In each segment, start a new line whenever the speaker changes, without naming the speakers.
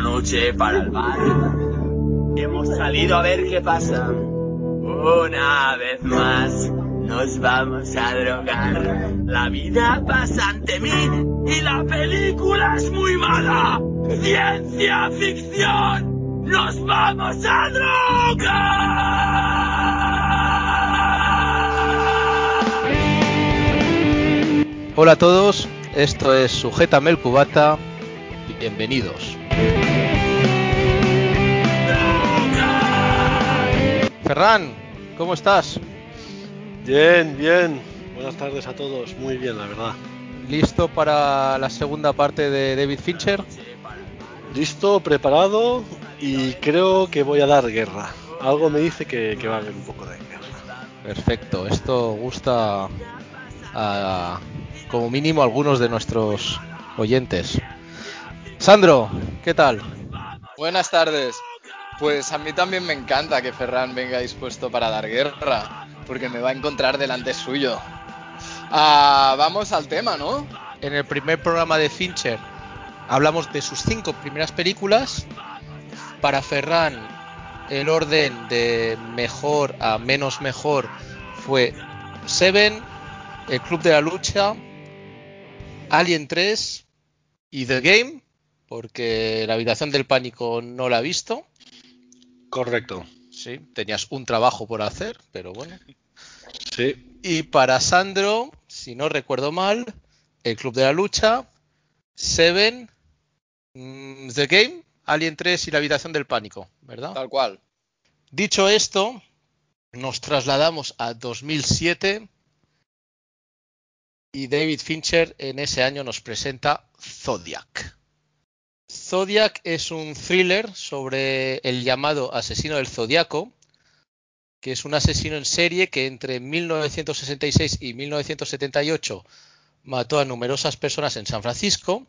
noche para el bar. Hemos salido a ver qué pasa. Una vez más nos vamos a drogar. La vida pasa ante mí y la película es muy mala. Ciencia ficción. Nos vamos a drogar.
Hola a todos, esto es Sujétame el Cubata. Bienvenidos. Ferran, ¿cómo estás?
Bien, bien. Buenas tardes a todos. Muy bien, la verdad.
¿Listo para la segunda parte de David Fincher?
Listo, preparado y creo que voy a dar guerra. Algo me dice que, que va a haber un poco de guerra.
Perfecto, esto gusta a, como mínimo a algunos de nuestros oyentes. Sandro, ¿qué tal?
Buenas tardes. Pues a mí también me encanta que Ferran venga dispuesto para dar guerra, porque me va a encontrar delante suyo. Ah, vamos al tema, ¿no?
En el primer programa de Fincher hablamos de sus cinco primeras películas. Para Ferran, el orden de mejor a menos mejor fue Seven, El Club de la Lucha, Alien 3 y The Game, porque la habitación del pánico no la ha visto.
Correcto.
Sí, tenías un trabajo por hacer, pero bueno.
Sí.
Y para Sandro, si no recuerdo mal, el Club de la Lucha, Seven, mm, The Game, Alien 3 y la habitación del pánico, ¿verdad?
Tal cual.
Dicho esto, nos trasladamos a 2007 y David Fincher en ese año nos presenta Zodiac. Zodiac es un thriller sobre el llamado asesino del Zodiaco, que es un asesino en serie que entre 1966 y 1978 mató a numerosas personas en San Francisco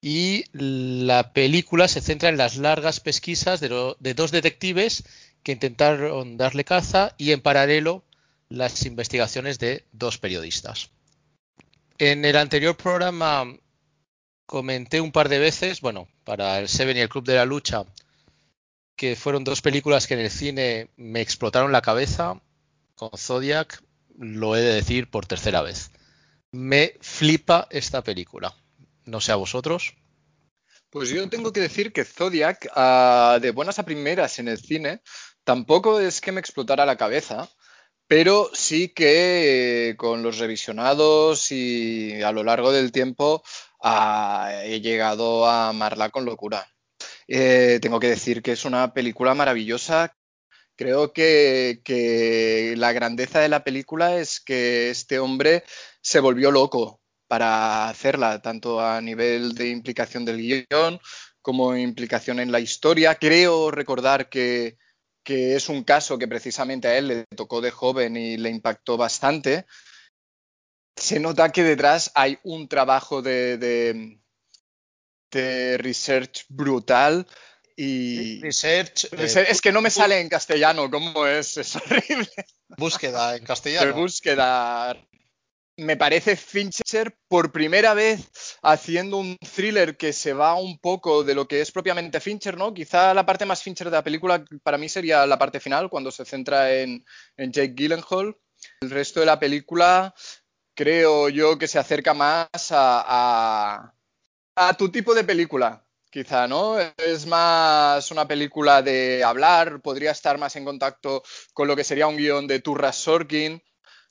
y la película se centra en las largas pesquisas de, de, dos detectives que intentaron darle caza y en paralelo las investigaciones de dos periodistas. En el anterior programa comenté un par de veces, bueno, para el Seven y el Club de la Lucha, que fueron dos películas que en el cine me explotaron la cabeza. Con Zodiac lo he de decir por tercera vez. Me flipa esta película. No sé a vosotros.
Pues yo tengo que decir que Zodiac, uh, de buenas a primeras en el cine, tampoco es que me explotara la cabeza, pero sí que eh, con los revisionados y a lo largo del tiempo uh, he llegado a amarla con locura. Eh, tengo que decir que es una película maravillosa. Creo que, la grandeza de la película es que este hombre se volvió loco para hacerla, tanto a nivel de implicación del guion como implicación en la historia. Creo recordar que es un caso que precisamente a él le tocó de joven y le impactó bastante. Se nota que detrás hay un trabajo de, de, de research brutal. Y
research,
eh, es que no me sale en castellano, ¿cómo es? Es horrible.
Búsqueda en castellano.
De búsqueda. Me parece Fincher por primera vez haciendo un thriller que se va un poco de lo que es propiamente Fincher, ¿no? Quizá la parte más Fincher de la película para mí sería la parte final, cuando se centra en, en Jake Gyllenhaal. El resto de la película creo yo que se acerca más a, a tu tipo de película, quizá, ¿no? Es más una película de hablar, podría estar más en contacto con lo que sería un guion de Turras Sorkin.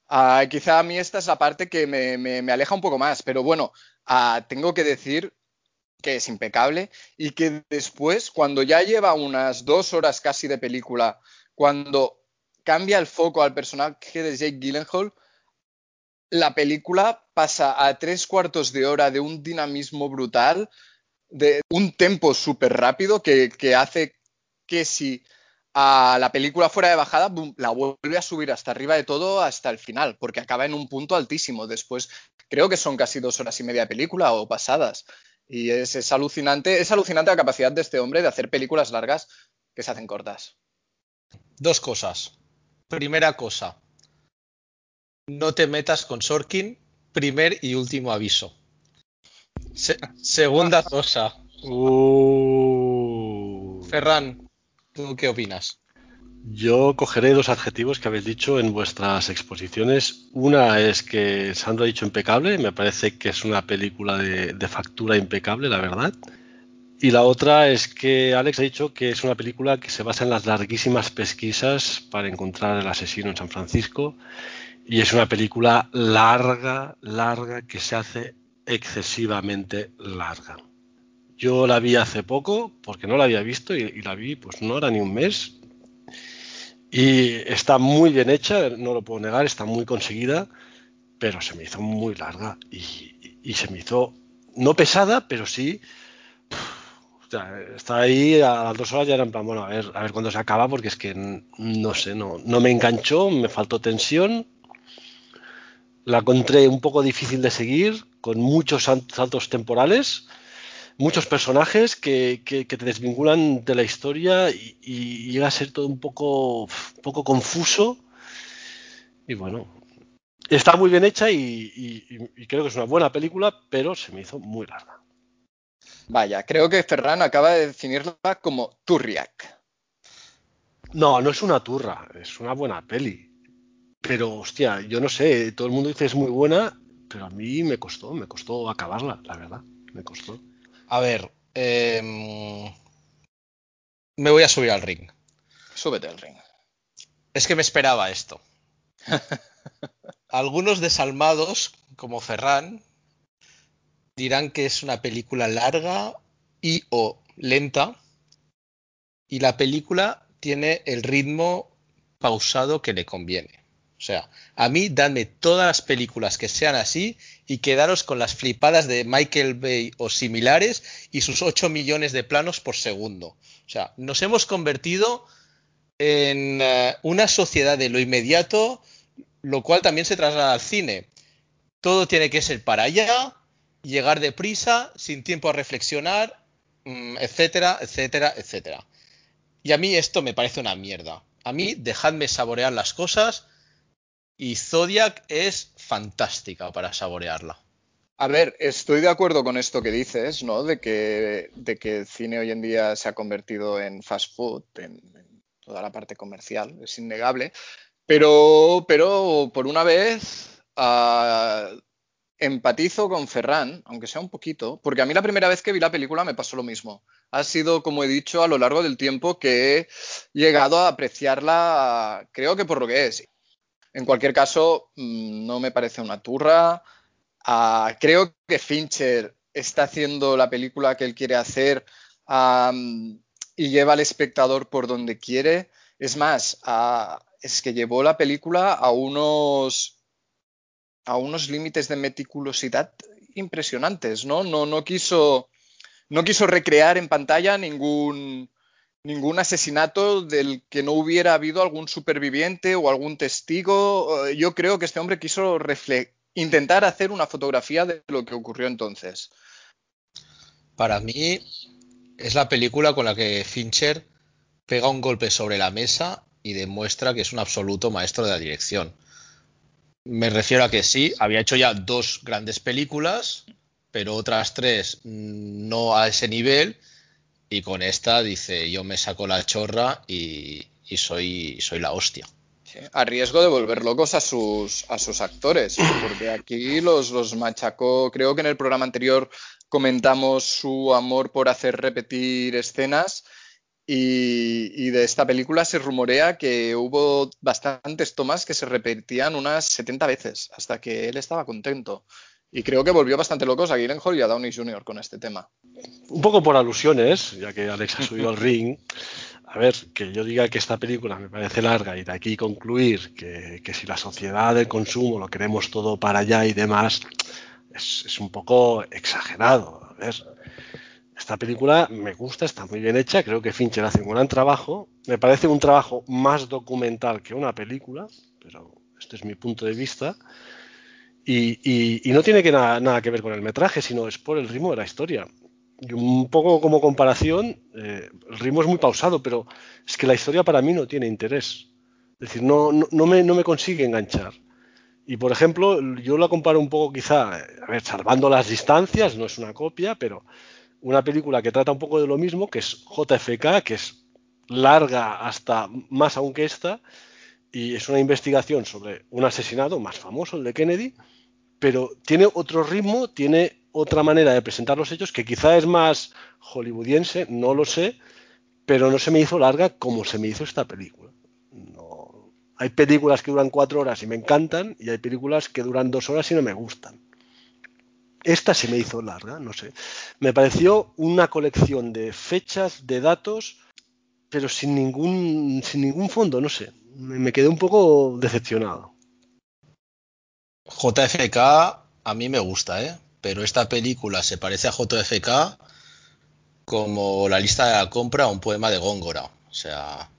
Uh, quizá a mí esta es la parte que me, me, aleja un poco más, pero bueno, uh, tengo que decir que es impecable y que después, cuando ya lleva unas dos horas casi de película, cuando cambia el foco al personaje de Jake Gyllenhaal, la película pasa a tres cuartos de hora de un dinamismo brutal, de un tempo súper rápido que, hace que si a la película fuera de bajada, la vuelve a subir hasta arriba de todo hasta el final, porque acaba en un punto altísimo. Después, creo que son casi dos horas y media de película o pasadas. Y es alucinante, es alucinante la capacidad de este hombre de hacer películas largas que se hacen cortas.
Dos cosas. Primera cosa, no te metas con Sorkin, primer y último aviso. Se segunda cosa.
Uh.
Ferran, ¿tú qué opinas?
Yo cogeré dos adjetivos que habéis dicho en vuestras exposiciones. Una es que Sandro ha dicho impecable, me parece que es una película de, de factura impecable, la verdad. Y la otra es que Alex ha dicho que es una película que se basa en las larguísimas pesquisas para encontrar al asesino en San Francisco. Y es una película larga, larga, que se hace excesivamente larga. Yo la vi hace poco, porque no la había visto, y, la vi, pues no era ni un mes, y está muy bien hecha, no lo puedo negar, está muy conseguida, pero se me hizo muy larga y, se me hizo no pesada, pero sí. o sea, está ahí a las dos horas ya era en plan, bueno, a ver, a ver cuándo se acaba, porque es que no sé, no, no me enganchó, me faltó tensión. La encontré un poco difícil de seguir, con muchos sal- saltos temporales muchos personajes que, que- que te desvinculan de la historia y, y llega a ser todo un poco, un poco confuso. Y bueno, está muy bien hecha y, y- y creo que es una buena película, pero se me hizo muy larga.
Vaya, creo que Ferran acaba de definirla como Turriak.
No, no es una turra, es una buena peli. Pero hostia, yo no sé, todo el mundo dice es muy buena, pero a mí me costó, me costó acabarla, la verdad, me costó.
A ver, em, me voy a subir al ring.
Súbete al ring.
Es que me esperaba esto. Algunos desalmados, como Ferran, dirán que es una película larga y o lenta, y la película tiene el ritmo pausado que le conviene. O sea, a mí dadme todas las películas que sean así y quedaros con las flipadas de Michael Bay o similares y sus 8 millones de planos por segundo. O sea, nos hemos convertido en eh, una sociedad de lo inmediato, lo cual también se traslada al cine. Todo tiene que ser para allá, llegar deprisa, sin tiempo a reflexionar, mm, etcétera, etcétera, etcétera. Y a mí esto me parece una mierda. A mí dejadme saborear las cosas y Zodiac es fantástica para saborearla.
A ver, estoy de acuerdo con esto que dices, ¿no? De que, de que el cine hoy en día se ha convertido en fast food, en, toda la parte comercial, es innegable. Pero, pero por una vez ah, empatizo con Ferran, aunque sea un poquito, porque a mí la primera vez que vi la película me pasó lo mismo. Ha sido, como he dicho, a lo largo del tiempo que he llegado a apreciarla, creo que por lo que es. En cualquier caso, mm, no me parece una turra. Ah, creo que Fincher está haciendo la película que él quiere hacer y lleva al espectador por donde quiere. Es más, ah, es que llevó la película a unos, a unos límites de meticulosidad impresionantes, ¿no? No, no quiso, no quiso recrear en pantalla ningún, ningún asesinato del que no hubiera habido algún superviviente o algún testigo. Eh, Yo creo que este hombre quiso intentar hacer una fotografía de lo que ocurrió entonces.
Para mí es la película con la que Fincher pega un golpe sobre la mesa y demuestra que es un absoluto maestro de la dirección. Me refiero a que sí, había hecho ya dos grandes películas, pero otras tres mm, no a ese nivel. Y con esta dice, yo me saco la chorra y, soy, soy la hostia.
A riesgo de volver locos a sus, a sus actores, porque aquí los, los machacó, creo que en el programa anterior comentamos su amor por hacer repetir escenas y de esta película se rumorea que hubo bastantes tomas que se repetían unas 70 veces hasta que él estaba contento. Y creo que volvió bastante locos a Gyllenhaal y a Downey Jr. con este tema.
Un poco por alusiones, ya que Alex ha subido al ring. A ver, que yo diga que esta película me parece larga y de aquí concluir que, que si la sociedad del consumo lo queremos todo para allá y demás, es, es un poco exagerado. A ver, esta película me gusta, está muy bien hecha, creo que Fincher hace un gran trabajo. Me parece un trabajo más documental que una película, pero este es mi punto de vista. Y, y- y no tiene que nada, nada que ver con el metraje, sino es por el ritmo de la historia. Y un poco como comparación, eh, el ritmo es muy pausado, pero es que la historia para mí no tiene interés. Es decir, no, no, no me, no me consigue enganchar. Y por ejemplo, yo la comparo un poco quizá, a ver, salvando las distancias, no es una copia, pero una película que trata un poco de lo mismo, que es JFK, que es larga hasta más aún que esta, y es una investigación sobre un asesinato más famoso, el de Kennedy, pero tiene otro ritmo, tiene otra manera de presentar los hechos que quizá es más hollywoodiense, no lo sé, pero no se me hizo larga como se me hizo esta película. No. Hay películas que duran cuatro horas y me encantan, y hay películas que duran dos horas y no me gustan. Esta se me hizo larga, no sé. Me pareció una colección de fechas, de datos, pero sin ningún, sin ningún fondo, no sé. Me, quedé un poco decepcionado.
JFK a mí me gusta, ¿eh? Pero esta película se parece a JFK como la lista de la compra a un poema de Góngora. O sea,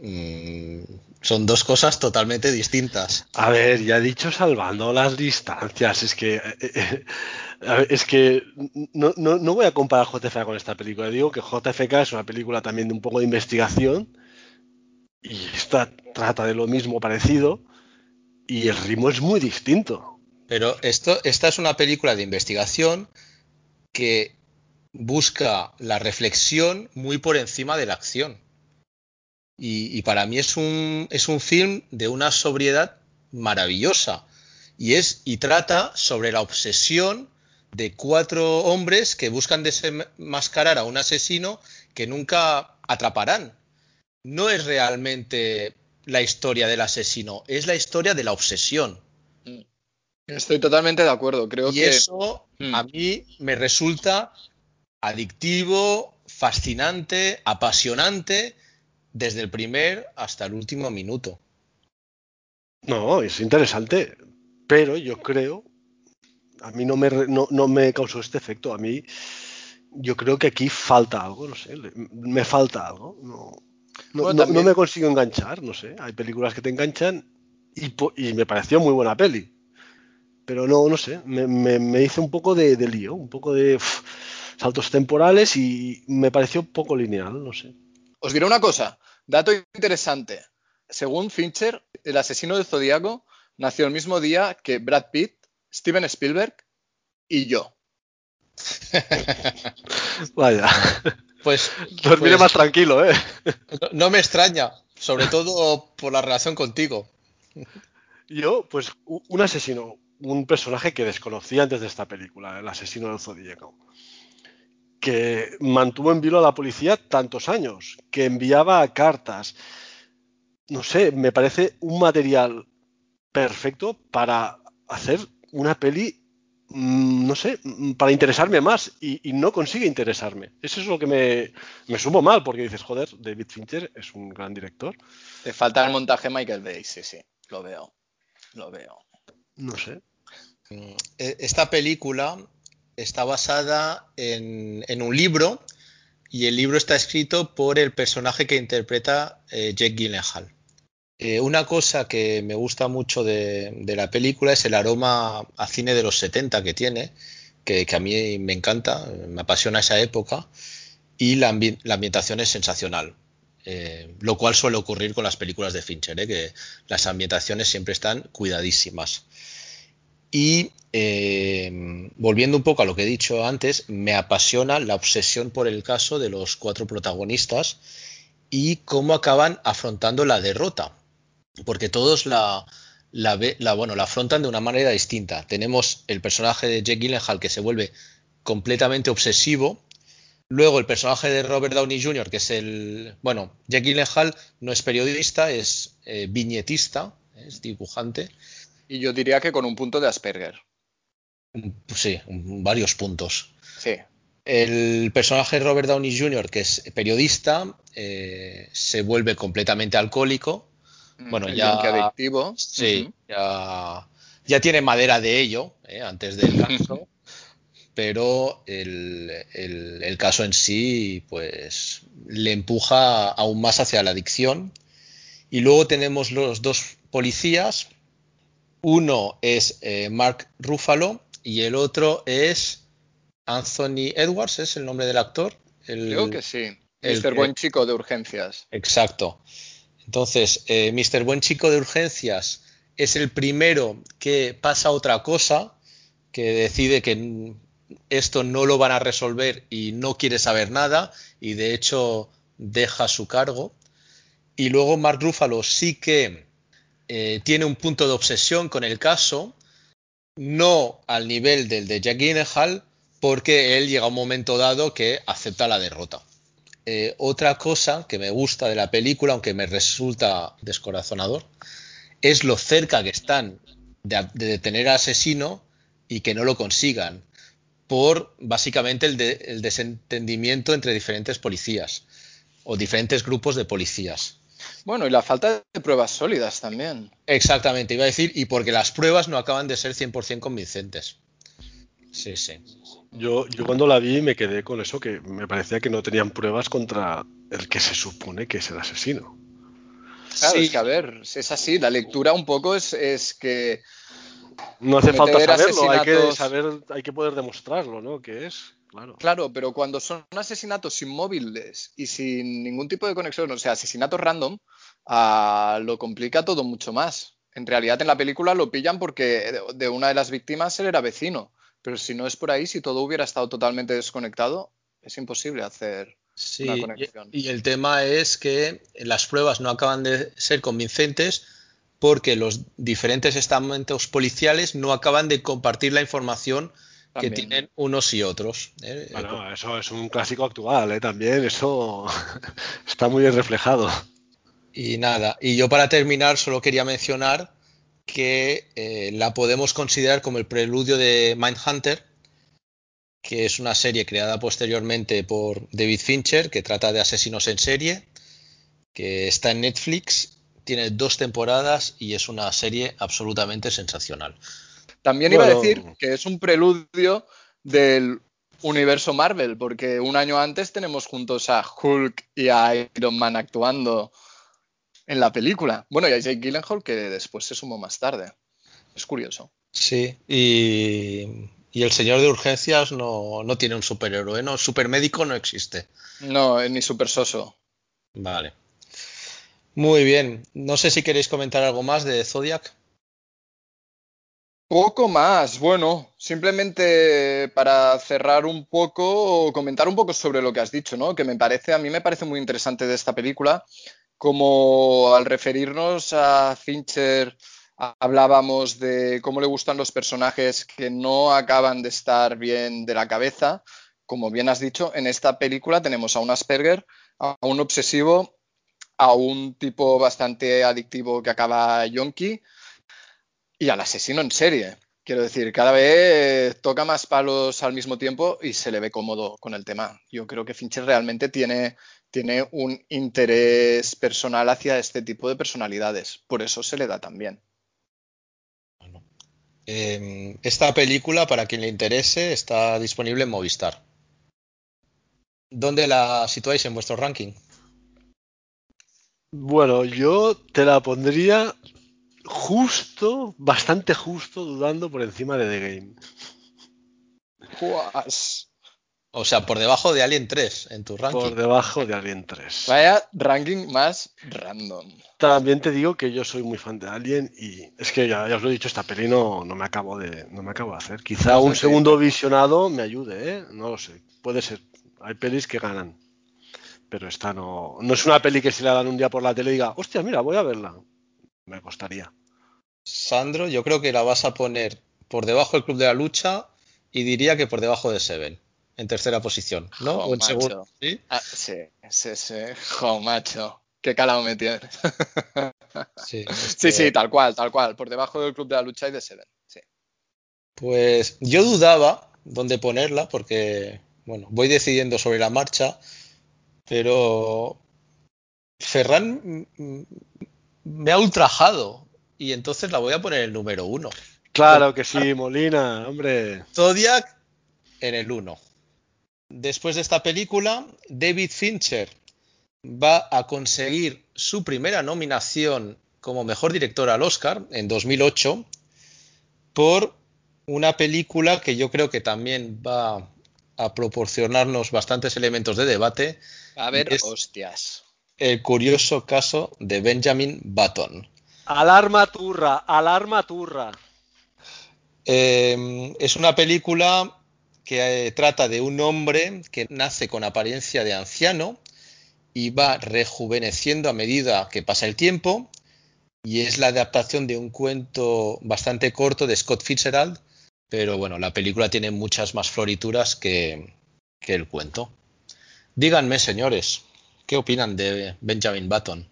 mmm, son dos cosas totalmente distintas.
A ver, ya he dicho salvando las distancias, es que eh, ver, es que no, no, no, voy a comparar JFK con esta película. Digo que JFK es una película también de un poco de investigación y esta trata de lo mismo parecido y el ritmo es muy distinto.
Pero esto, esta es una película de investigación que busca la reflexión muy por encima de la acción. Y, para mí es un, es un film de una sobriedad maravillosa. Y, es, y trata sobre la obsesión de cuatro hombres que buscan desenmascarar a un asesino que nunca atraparán. No es realmente la historia del asesino, es la historia de la obsesión.
Estoy totalmente de acuerdo. Creo
y
que
eso mm. a mí me resulta adictivo, fascinante, apasionante desde el primer hasta el último minuto.
No, es interesante, pero yo creo, a mí no me, no, no me causó este efecto, a mí yo creo que aquí falta algo, no sé, me falta algo, no, no, bueno, no, no me consigo enganchar, no sé, hay películas que te enganchan y, y me pareció muy buena peli, pero no, no sé, me, me, me hizo un poco de, de, lío, un poco de saltos temporales y me pareció poco lineal, no sé.
Os diré una cosa, dato interesante. Según Fincher, el asesino del Zodíaco nació el mismo día que Brad Pitt, Steven Spielberg y yo.
Vaya.
Pues.
Dormiré pues, más tranquilo, ¿eh?
No, no, me extraña, sobre todo por la relación contigo.
Yo, pues, un asesino, un personaje que desconocía antes de esta película, el asesino del Zodíaco que mantuvo en vilo a la policía tantos años, que enviaba cartas. No sé, me parece un material perfecto para hacer una peli, no sé, para interesarme más y, y, no consigue interesarme. Eso es lo que me, me sumo mal, porque dices, joder, David Fincher es un gran director.
Te falta el montaje Michael Bay, sí, sí, lo veo, lo veo.
No sé.
Esta película está basada en, en, un libro y el libro está escrito por el personaje que interpreta eh, Jake Gyllenhaal. Eh, una cosa que me gusta mucho de, la película es el aroma a cine de los 70 que tiene, que, a mí me encanta, me apasiona esa época, y la, ambi la ambientación es sensacional. Eh, lo cual suele ocurrir con las películas de Fincher, ¿eh? que las ambientaciones siempre están cuidadísimas. Y volviendo un poco a lo que he dicho antes, me apasiona la obsesión por el caso de los cuatro protagonistas y cómo acaban afrontando la derrota, porque todos la, la, la, bueno, la afrontan de una manera distinta. Tenemos el personaje de Jake Gyllenhaal que se vuelve completamente obsesivo. Luego el personaje de Robert Downey Jr., que es el... Bueno, Jake Gyllenhaal no es periodista, es eh, viñetista, es dibujante.
Y yo diría que con un punto de Asperger.
Sí, varios puntos.
Sí.
El personaje de Robert Downey Jr., que es periodista, eh, se vuelve completamente alcohólico. Bueno,
El
ya.
adictivo.
Sí, uh -huh. ya, ya, tiene madera de ello, eh, antes del caso. pero el, el, el, caso en sí, pues, le empuja aún más hacia la adicción. Y luego tenemos los dos policías. Uno es eh, Mark Ruffalo, y el otro es Anthony Edwards, es el nombre del actor. El,
Creo que sí. El, Mr. Buen Chico de Urgencias.
Exacto. Entonces, eh, Mr. Buen Chico de Urgencias es el primero que pasa otra cosa, que decide que esto no lo van a resolver y no quiere saber nada y de hecho deja su cargo. Y luego Mark Ruffalo sí que eh, tiene un punto de obsesión con el caso, no al nivel del de Jack Gyllenhaal, porque él llega a un momento dado que acepta la derrota. Eh, otra cosa que me gusta de la película, aunque me resulta descorazonador, es lo cerca que están de, de detener al asesino y que no lo consigan por básicamente el, de, el, desentendimiento entre diferentes policías o diferentes grupos de policías.
Bueno, y la falta de pruebas sólidas también.
Exactamente, iba a decir, y porque las pruebas no acaban de ser 100% convincentes. Sí, sí.
Yo, yo cuando la vi me quedé con eso, que me parecía que no tenían pruebas contra el que se supone que es el asesino.
Claro, sí. es que a ver, es así, la lectura un poco es, es que
no hace falta saberlo, hay que saber, hay que poder demostrarlo, ¿no? Que es, claro.
Claro, pero cuando son asesinatos inmóviles y sin ningún tipo de conexión, o sea, asesinatos random, uh, lo complica todo mucho más. En realidad en la película lo pillan porque de una de las víctimas él era vecino, pero si no es por ahí, si todo hubiera estado totalmente desconectado, es imposible hacer
sí, una conexión. Y, y el tema es que las pruebas no acaban de ser convincentes porque los diferentes estamentos policiales no acaban de compartir la información también. que tienen unos y otros. ¿eh?
Bueno, eso es un clásico actual, ¿eh? también eso está muy bien reflejado.
Y nada, y yo para terminar solo quería mencionar que eh, la podemos considerar como el preludio de Mindhunter, que es una serie creada posteriormente por David Fincher, que trata de asesinos en serie, que está en Netflix tiene dos temporadas y es una serie absolutamente sensacional.
También iba bueno. a decir que es un preludio del universo Marvel, porque un año antes tenemos juntos a Hulk y a Iron Man actuando en la película. Bueno, y a Jake Gyllenhaal que después se sumó más tarde. Es curioso.
Sí, y, y el señor de urgencias no, no, tiene un superhéroe, ¿no? Supermédico no existe.
No, ni super soso.
Vale. Muy bien. No sé si queréis comentar algo más de Zodiac.
Poco más. Bueno, simplemente para cerrar un poco, comentar un poco sobre lo que has dicho, ¿no? Que me parece, a mí me parece muy interesante de esta película, como al referirnos a Fincher hablábamos de cómo le gustan los personajes que no acaban de estar bien de la cabeza. Como bien has dicho, en esta película tenemos a un Asperger, a un obsesivo a un tipo bastante adictivo que acaba yonki y al asesino en serie. Quiero decir, cada vez toca más palos al mismo tiempo y se le ve cómodo con el tema. Yo creo que Fincher realmente tiene, tiene un interés personal hacia este tipo de personalidades. Por eso se le da tan bien.
Bueno, eh, esta película, para quien le interese, está disponible en Movistar. ¿Dónde la situáis en vuestro ranking?
Bueno, yo te la pondría justo, bastante justo, dudando por encima de The Game.
Juas.
O sea, por debajo de Alien 3 en tu ranking.
Por debajo de Alien 3.
Vaya ranking más random.
También te digo que yo soy muy fan de Alien y es que ya, ya os lo he dicho, esta peli no, no, me acabo de, no me acabo de hacer. Quizá no sé un segundo visionado me ayude, ¿eh? No lo sé. Puede ser. Hay pelis que ganan pero esta no, no es una peli que si la dan un día por la tele diga, hostia, mira, voy a verla. Me costaría.
Sandro, yo creo que la vas a poner por debajo del Club de la Lucha y diría que por debajo de Seven, en tercera posición, ¿no?
Jo,
o en
macho.
segundo. ¿sí?
Ah, sí, sí, sí. Jo, macho. Qué calado me tienes.
Sí,
sí, sí, tal cual, tal cual. Por debajo del Club de la Lucha y de Seven. Sí.
Pues yo dudaba dónde ponerla porque, bueno, voy decidiendo sobre la marcha pero Ferran me ha ultrajado y entonces la voy a poner en el número uno.
Claro que sí, Molina, hombre.
Zodiac en el uno. Después de esta película, David Fincher va a conseguir su primera nominación como mejor director al Oscar en 2008 por una película que yo creo que también va a proporcionarnos bastantes elementos de debate.
A ver, es hostias.
El curioso caso de Benjamin Button.
Alarma turra, alarma turra.
Eh, es una película que eh, trata de un hombre que nace con apariencia de anciano y va rejuveneciendo a medida que pasa el tiempo. Y es la adaptación de un cuento bastante corto de Scott Fitzgerald, pero bueno, la película tiene muchas más florituras que, que el cuento. Díganme, señores, ¿qué opinan de Benjamin Button?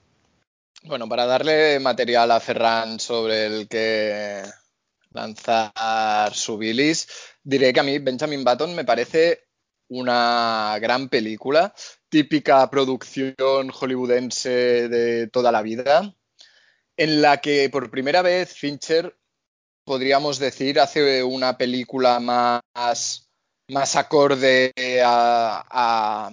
Bueno, para darle material a Ferran sobre el que lanzar su bilis, diré que a mí Benjamin Button me parece una gran película, típica producción hollywoodense de toda la vida, en la que por primera vez Fincher, podríamos decir, hace una película más, más acorde a, a,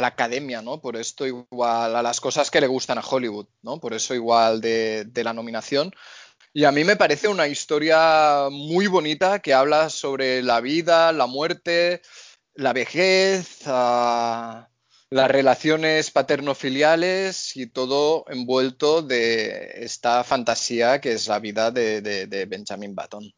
la academia, ¿no? Por esto igual a las cosas que le gustan a Hollywood, ¿no? Por eso igual de, la nominación. Y a mí me parece una historia muy bonita que habla sobre la vida, la muerte, la vejez, uh, las relaciones paterno-filiales y todo envuelto de esta fantasía que es la vida de, de, de Benjamin Button.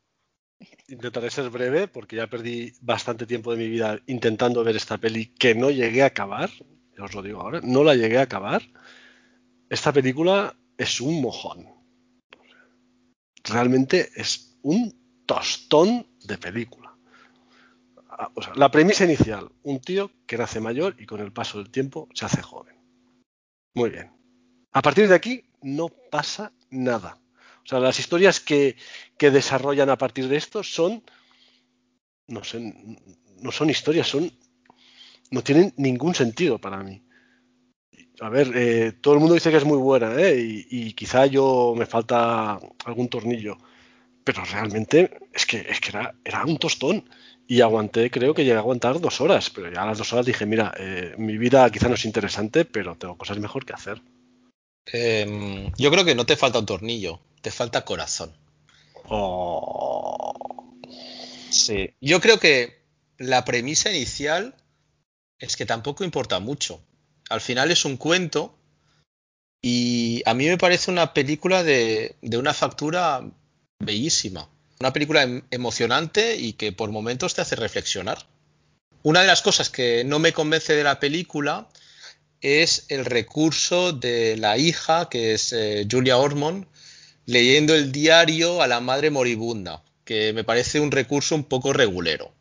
Intentaré ser breve porque ya perdí bastante tiempo de mi vida intentando ver esta peli que no llegué a acabar. Os lo digo ahora, no la llegué a acabar. Esta película es un mojón realmente es un tostón de película. Ah, o sea, la premisa inicial, un tío que nace mayor y con el paso del tiempo se hace joven. Muy bien. A partir de aquí no pasa nada. O sea, las historias que, que desarrollan a partir de esto son, no sé, no son historias, son, no tienen ningún sentido para mí a ver, eh, todo el mundo dice que es muy buena, ¿eh? y, quizá yo me falta algún tornillo, pero realmente es que, es que era, era, un tostón. Y aguanté, creo que llegué a aguantar dos horas, pero ya a las dos horas dije, mira, eh, mi vida quizá no es interesante, pero tengo cosas mejor que hacer.
Eh, yo creo que no te falta un tornillo, te falta corazón.
Oh.
Sí. Yo creo que la premisa inicial es que tampoco importa mucho al final es un cuento y a mí me parece una película de, de una factura bellísima. Una película em, emocionante y que por momentos te hace reflexionar. Una de las cosas que no me convence de la película es el recurso de la hija, que es eh, Julia Ormond, leyendo el diario a la madre moribunda, que me parece un recurso un poco regulero.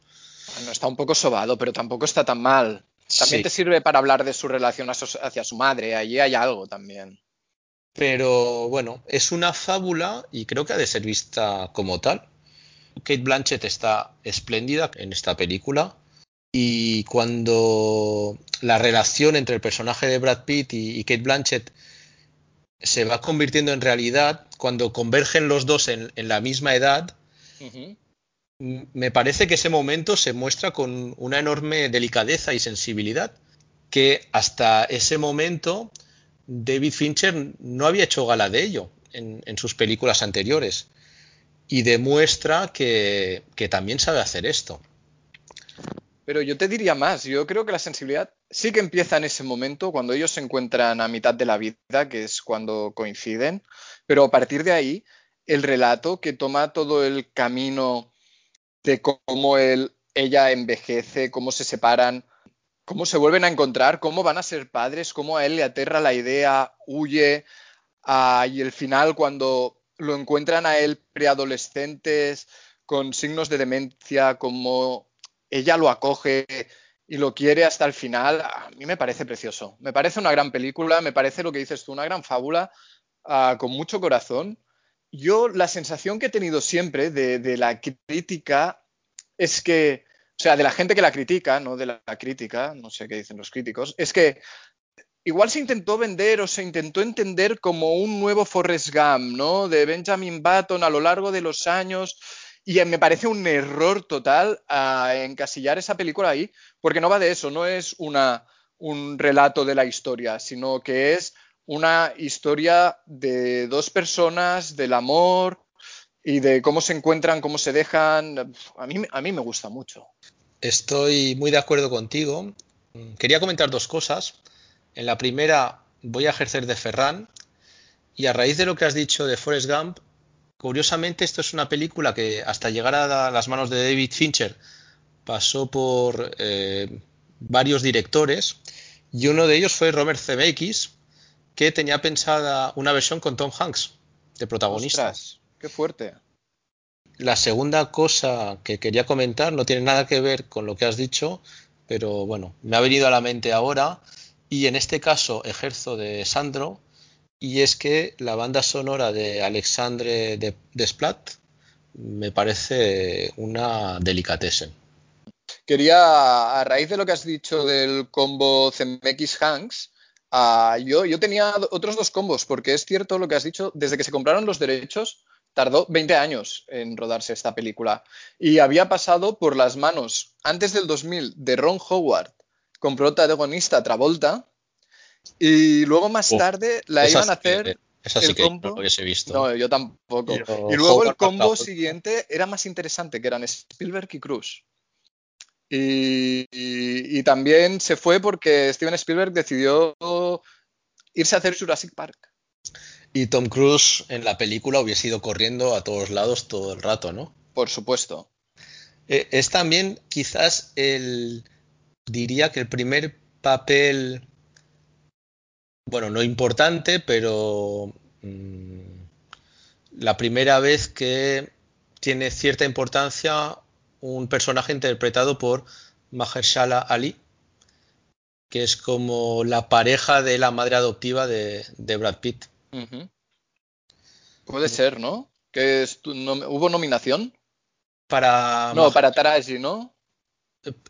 Bueno, está un poco sobado, pero tampoco está tan mal. También sí. te sirve para hablar de su relación hacia su madre, allí hay algo también.
Pero bueno, es una fábula y creo que ha de ser vista como tal. Kate Blanchett está espléndida en esta película y cuando la relación entre el personaje de Brad Pitt y, y Kate Blanchett se va convirtiendo en realidad, cuando convergen los dos en, en la misma edad, uh -huh me parece que ese momento se muestra con una enorme delicadeza y sensibilidad que hasta ese momento David Fincher no había hecho gala de ello en, en sus películas anteriores y demuestra que, que, también sabe hacer esto.
Pero yo te diría más, yo creo que la sensibilidad sí que empieza en ese momento, cuando ellos se encuentran a mitad de la vida, que es cuando coinciden, pero a partir de ahí, el relato que toma todo el camino de cómo él, ella envejece, cómo se separan, cómo se vuelven a encontrar, cómo van a ser padres, cómo a él le aterra la idea, huye, uh, y el final cuando lo encuentran a él preadolescentes con signos de demencia, como ella lo acoge y lo quiere hasta el final, a mí me parece precioso. Me parece una gran película, me parece lo que dices tú, una gran fábula, uh, con mucho corazón yo la sensación que he tenido siempre de, de, la crítica es que, o sea, de la gente que la critica, no de la crítica, no sé qué dicen los críticos, es que igual se intentó vender o se intentó entender como un nuevo Forrest Gump, ¿no? De Benjamin Button a lo largo de los años. Y me parece un error total a encasillar esa película ahí, porque no va de eso, no es una, un relato de la historia, sino que es una historia de dos personas, del amor y de cómo se encuentran, cómo se dejan. A mí, a mí me gusta mucho.
Estoy muy de acuerdo contigo. Quería comentar dos cosas. En la primera voy a ejercer de Ferran y a raíz de lo que has dicho de Forrest Gump, curiosamente esto es una película que hasta llegar a las manos de David Fincher pasó por eh, varios directores y uno de ellos fue Robert Zemeckis, que tenía pensada una versión con Tom Hanks de protagonista.
Ostras, qué fuerte.
La segunda cosa que quería comentar no tiene nada que ver con lo que has dicho, pero bueno, me ha venido a la mente ahora y en este caso ejerzo de Sandro y es que la banda sonora de Alexandre Desplat me parece una delicatessen.
Quería, a raíz de lo que has dicho del combo CMX Hanks, uh, yo, yo tenía otros dos combos, porque es cierto lo que has dicho, desde que se compraron los derechos, tardó 20 años en rodarse esta película. Y había pasado por las manos, antes del 2000, de Ron Howard, con protagonista Travolta, y luego más
Oh,
tarde la iban a
que-
hacer
Esa sí
el
que yo
combo-
no lo hubiese visto.
No, yo tampoco. Y luego el combo siguiente era más interesante, que eran Spielberg y Cruz. Y, y- y también se fue porque Steven Spielberg decidió irse a hacer Jurassic Park.
Y Tom Cruise en la película hubiese ido corriendo a todos lados todo el rato, ¿no?
Por supuesto.
Eh, es también quizás el, diría que el primer papel, bueno, no importante, pero mm, la primera vez que tiene cierta importancia un personaje interpretado por Mahershala Ali, que es como la pareja de la madre adoptiva de, de Brad Pitt.
Puede ser, ¿no? Que es tu- nom- ¿Hubo nominación?
Para
No, para Taraji, ¿no?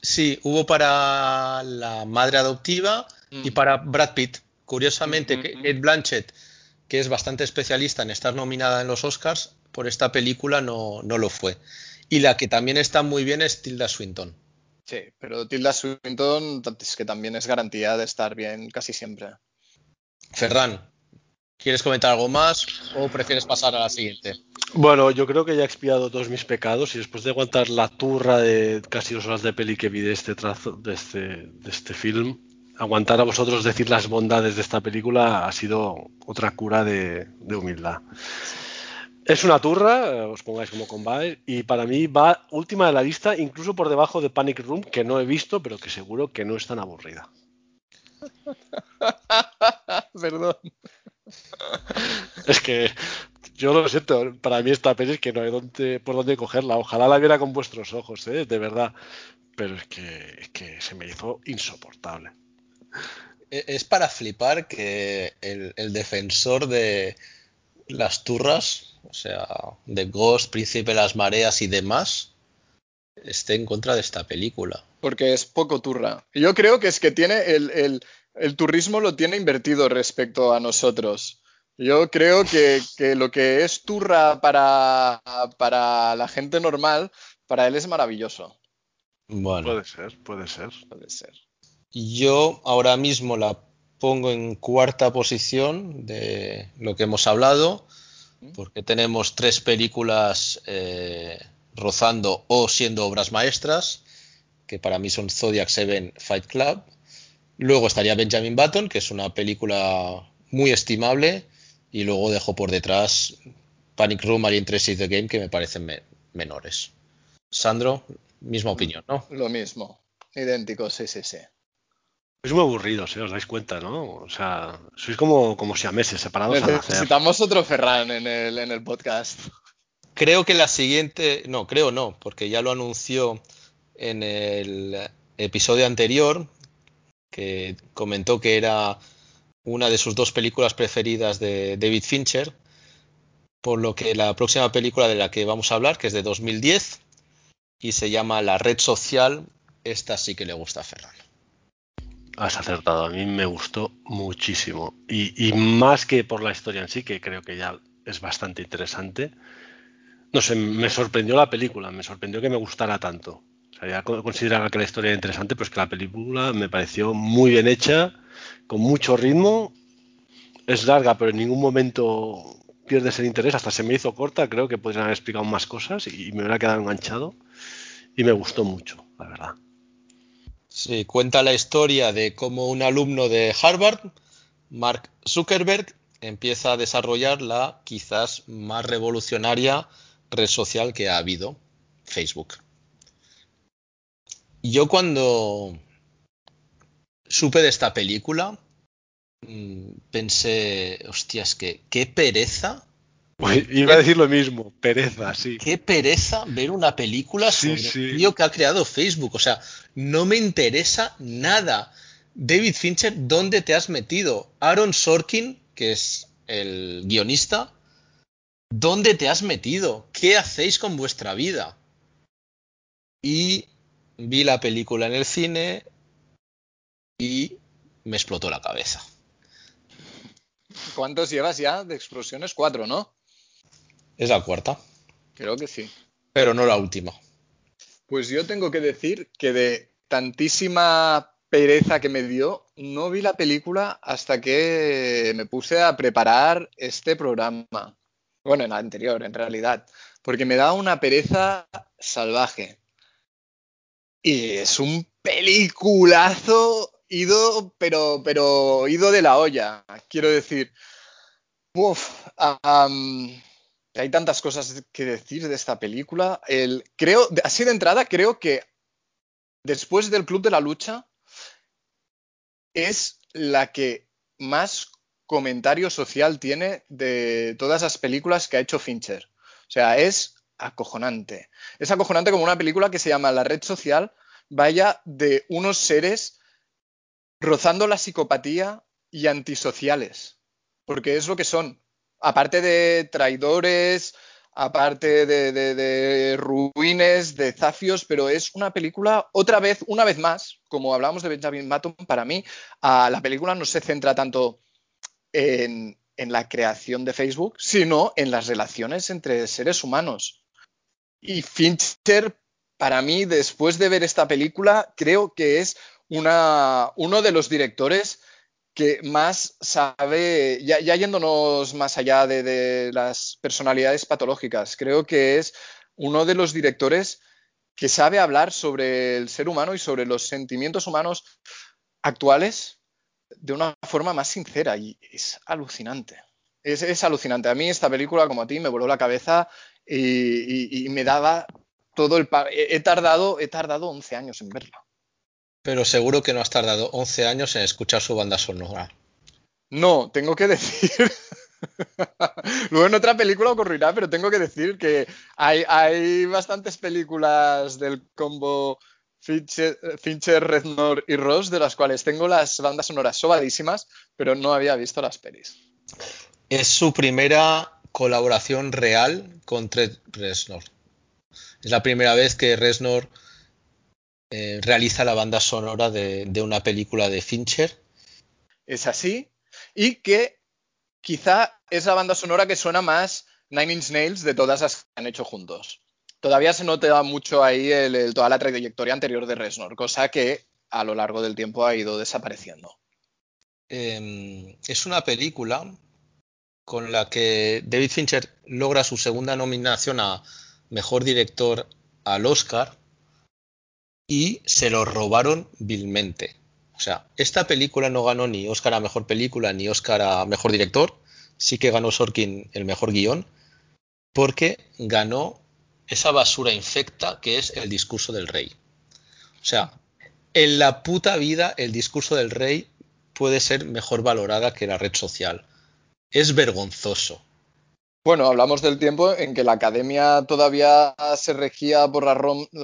Sí, hubo para la madre adoptiva y
Mm.
para Brad Pitt. Curiosamente. Kate Blanchett, que es bastante especialista en estar nominada en los Oscars, por esta película no, no lo fue. Y la que también está muy bien es Tilda Swinton.
Sí, pero Tilda Swinton es que también es garantía de estar bien casi siempre.
Ferran, ¿quieres comentar algo más o prefieres pasar a la siguiente?
Bueno, yo creo que ya he expiado todos mis pecados y después de aguantar la turra de casi dos horas de peli que vi de este trazo, de este, de este film, aguantar a vosotros decir las bondades de esta película ha sido otra cura de, de humildad. Es una turra, eh, os pongáis como combate, y para mí va última de la lista, incluso por debajo de Panic Room, que no he visto, pero que seguro que no es tan aburrida.
Perdón.
Es que yo lo siento, para mí esta peli es que no hay dónde, por dónde cogerla. Ojalá la viera con vuestros ojos, ¿eh? de verdad. Pero es que, es que se me hizo insoportable.
E- Es para flipar que el, el defensor de las turras, o sea, de Ghost, Príncipe de las Mareas y demás, esté en contra de esta película.
Porque es poco turra. Yo creo que es que tiene el, el, el turismo lo tiene invertido respecto a nosotros. Yo creo que, que lo que es turra para, para la gente normal, para él es maravilloso.
Bueno,
Puede ser, puede ser.
Puede ser.
Yo ahora mismo la pongo en cuarta posición de lo que hemos hablado, porque tenemos tres películas eh, rozando o siendo obras maestras, que para mí son Zodiac Seven, Fight Club. Luego estaría Benjamin Button, que es una película muy estimable, y luego dejo por detrás Panic Room, Alien 3 y The Game, que me parecen me- menores. Sandro, misma opinión, ¿no?
Lo mismo. Idéntico, sí, sí, sí.
Sois muy aburridos, ¿eh? os dais cuenta, ¿no? O sea, sois como, como siameses, separados al nacer.
Necesitamos otro Ferran en el, en el podcast.
Creo que la siguiente, no, creo no, porque ya lo anunció en el episodio anterior, que comentó que era una de sus dos películas preferidas de David Fincher, por lo que la próxima película de la que vamos a hablar, que es de 2010, y se llama La Red Social, esta sí que le gusta a Ferran.
Has acertado, a mí me gustó muchísimo. Y, y más que por la historia en sí, que creo que ya es bastante interesante. No sé, me sorprendió la película, me sorprendió que me gustara tanto. O sea, ya co- consideraba que la historia era interesante, pero es que la película me pareció muy bien hecha, con mucho ritmo. Es larga, pero en ningún momento pierdes el interés. Hasta se me hizo corta, creo que podrían haber explicado más cosas y me hubiera quedado enganchado. Y me gustó mucho, la verdad.
Sí, cuenta la historia de cómo un alumno de Harvard, Mark Zuckerberg, empieza a desarrollar la quizás más revolucionaria red social que ha habido, Facebook. yo cuando supe de esta película, mm, pensé, hostias, que qué pereza.
Pues iba a decir lo mismo, pereza, sí.
Qué pereza ver una película
Sí,
sobre
sí.
un tío que ha creado Facebook. O sea, no me interesa nada. David Fincher, ¿dónde te has metido? Aaron Sorkin, que es el guionista, ¿dónde te has metido? ¿Qué hacéis con vuestra vida? Y vi la película en el cine y me explotó la cabeza.
¿Cuántos llevas ya de explosiones? Cuatro, ¿no?
Es la cuarta,
Creo que sí.
pero no la última.
Pues yo tengo que decir que de tantísima pereza que me dio, no vi la película hasta que me puse a preparar este programa. Bueno, en la anterior, en realidad. Porque me da una pereza salvaje. Y es un peliculazo ido, pero, pero ido de la olla. Quiero decir, uf, hay tantas cosas que decir de esta película. El, creo, así de entrada, creo que después del Club de la Lucha es la que más comentario social tiene de todas las películas que ha hecho Fincher. O sea, es acojonante. Es acojonante como una película que se llama La red social vaya de unos seres rozando la psicopatía y antisociales. Porque es lo que son. Aparte de traidores, aparte de, ruines, de zafios, pero es una película, otra vez, una vez más, como hablamos de Benjamin Button, para mí, la película no se centra tanto en, la creación de Facebook, sino en las relaciones entre seres humanos. Y Fincher, para mí, después de ver esta película, creo que es uno de los directores que más sabe, ya, ya yéndonos más allá de, de, las personalidades patológicas, creo que es uno de los directores que sabe hablar sobre el ser humano y sobre los sentimientos humanos actuales de una forma más sincera y es alucinante. Es, es alucinante. A mí esta película, como a ti, me voló la cabeza y, y, me daba todo el... He tardado, he tardado 11 años en verla.
Pero seguro que no has tardado 11 años en escuchar su banda sonora.
No, tengo que decir. Luego en otra película ocurrirá, pero tengo que decir que hay, hay bastantes películas del combo Fincher, Fincher, Reznor y Ross, de las cuales tengo las bandas sonoras sobadísimas, pero no había visto las pelis.
Es su primera colaboración real con Trent Reznor. Es la primera vez que Reznor eh, realiza la banda sonora de, de, una película de Fincher.
Es así. Y que quizá es la banda sonora que suena más Nine Inch Nails de todas las que han hecho juntos. Todavía se nota mucho ahí el, el, toda la trayectoria anterior de Reznor, cosa que a lo largo del tiempo ha ido desapareciendo.
Eh, es una película con la que David Fincher logra su segunda nominación a Mejor Director al Oscar y se lo robaron vilmente. O sea, esta película no ganó ni Oscar a Mejor Película ni Oscar a Mejor Director, sí que ganó Sorkin el Mejor Guión, porque ganó esa basura infecta que es el discurso del rey. O sea, en la puta vida el discurso del rey puede ser mejor valorada que la red social. Es vergonzoso.
Bueno, hablamos del tiempo en que la academia todavía se regía por, la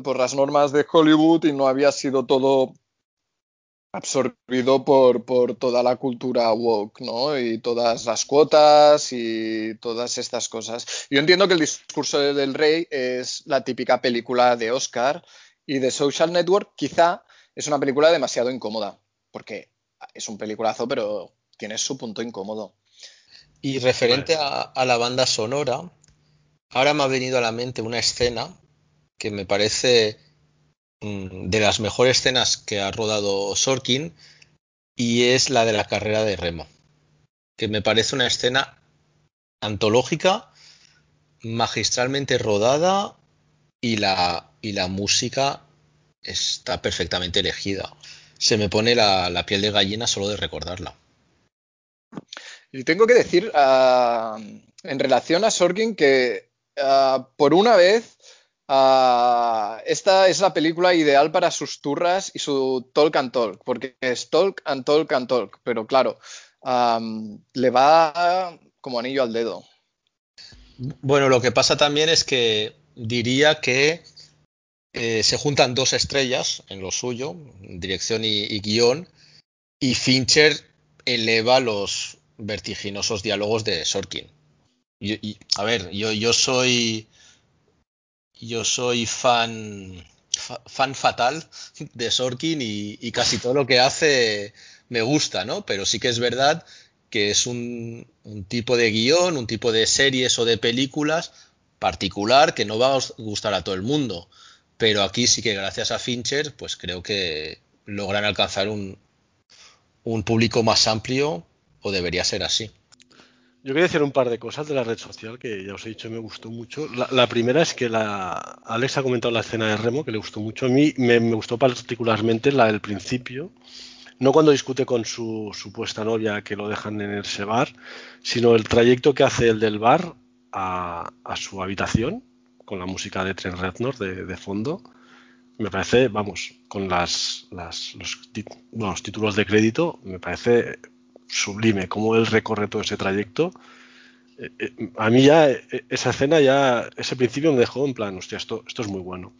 por, las normas de Hollywood y no había sido todo absorbido por, por, toda la cultura woke, ¿no? Y todas las cuotas y todas estas cosas. Yo entiendo que el discurso del rey es la típica película de Oscar y de Social Network quizá es una película demasiado incómoda, porque es un peliculazo, pero tiene su punto incómodo.
Y referente a, a, la banda sonora, ahora me ha venido a la mente una escena que me parece mm, de las mejores escenas que ha rodado Sorkin y es la de la carrera de remo, que me parece una escena antológica, magistralmente rodada y la, y la música está perfectamente elegida. Se me pone la, la piel de gallina solo de recordarla.
Y tengo que decir, uh, en relación a Sorkin, que uh, por una vez ah, esta es la película ideal para sus turras y su talk and talk, porque es talk and talk and talk, pero claro, le va como anillo al dedo.
Bueno, lo que pasa también es que diría que eh, se juntan dos estrellas en lo suyo, dirección y, guion, y Fincher eleva los vertiginosos diálogos de Sorkin. a ver, yo, soy yo soy fan fan fatal de Sorkin y, casi todo lo que hace me gusta, ¿no? Pero sí que es verdad que es un, un tipo de guion, un tipo de series o de películas particular que no va a gustar a todo el mundo. Pero aquí sí que gracias a Fincher, pues creo que logran alcanzar un, un público más amplio, o debería ser así.
Yo quería decir un par de cosas de la red social que ya os he dicho me gustó mucho. La, primera es que la, Alex ha comentado la escena de Remo que le gustó mucho. A mí me, gustó particularmente la del principio. No cuando discute con su supuesta novia que lo dejan en ese bar, sino el trayecto que hace el del bar a, su habitación con la música de Trent Reznor de, fondo. Me parece, vamos, con las, los, títulos de crédito, me parece sublime cómo él recorre todo ese trayecto. Eh, eh, a mí ya eh, esa escena, ya ese principio me dejó en plan, hostia, esto, esto es muy bueno.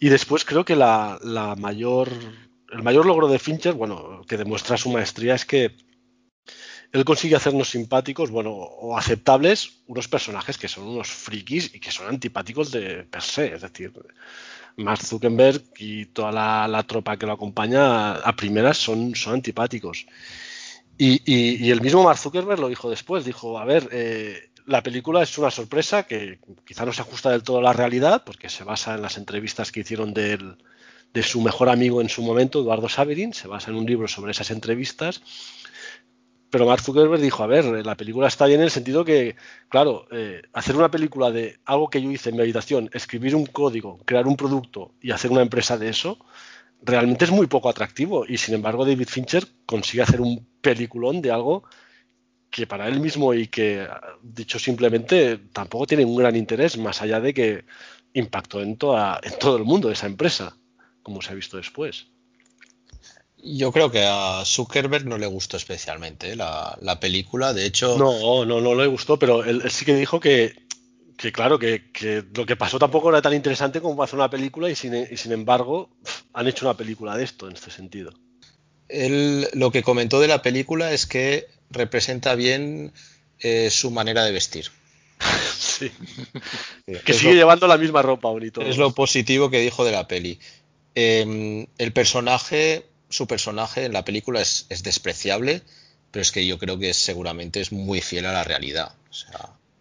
Y después creo que la, la mayor, el mayor logro de Fincher, bueno, que demuestra su maestría es que él consigue hacernos simpáticos, bueno, o aceptables, unos personajes que son unos frikis y que son antipáticos de per se. Es decir, Mark Zuckerberg y toda la, tropa que lo acompaña a primeras son, son antipáticos. Y, el mismo Mark Zuckerberg lo dijo después, dijo, a ver, eh, la película es una sorpresa que quizá no se ajusta del todo a la realidad, porque se basa en las entrevistas que hicieron de, de su mejor amigo en su momento, Eduardo Saverin, se basa en un libro sobre esas entrevistas. Pero Mark Zuckerberg dijo, a ver, la película está bien en el sentido que, claro, eh, hacer una película de algo que yo hice en mi habitación, escribir un código, crear un producto y hacer una empresa de eso, realmente es muy poco atractivo. Y sin embargo, David Fincher consigue hacer un peliculón de algo que para él mismo y que, dicho simplemente, tampoco tiene un gran interés, más allá de que impactó en, toda, en todo el mundo de esa empresa, como se ha visto después.
Yo creo que a Zuckerberg no le gustó especialmente ¿eh? la, película. De hecho.
No, no, no le gustó, pero él, sí que dijo que, claro, que, lo que pasó tampoco era tan interesante como hacer una película y sin, embargo han hecho una película de esto en este sentido.
Él lo que comentó de la película es que representa bien eh, su manera de vestir.
sí. que sigue llevando la misma ropa, bonito.
Es lo positivo que dijo de la peli. Em, el personaje su personaje en la película es, despreciable, pero es que yo creo que seguramente es muy fiel a la realidad.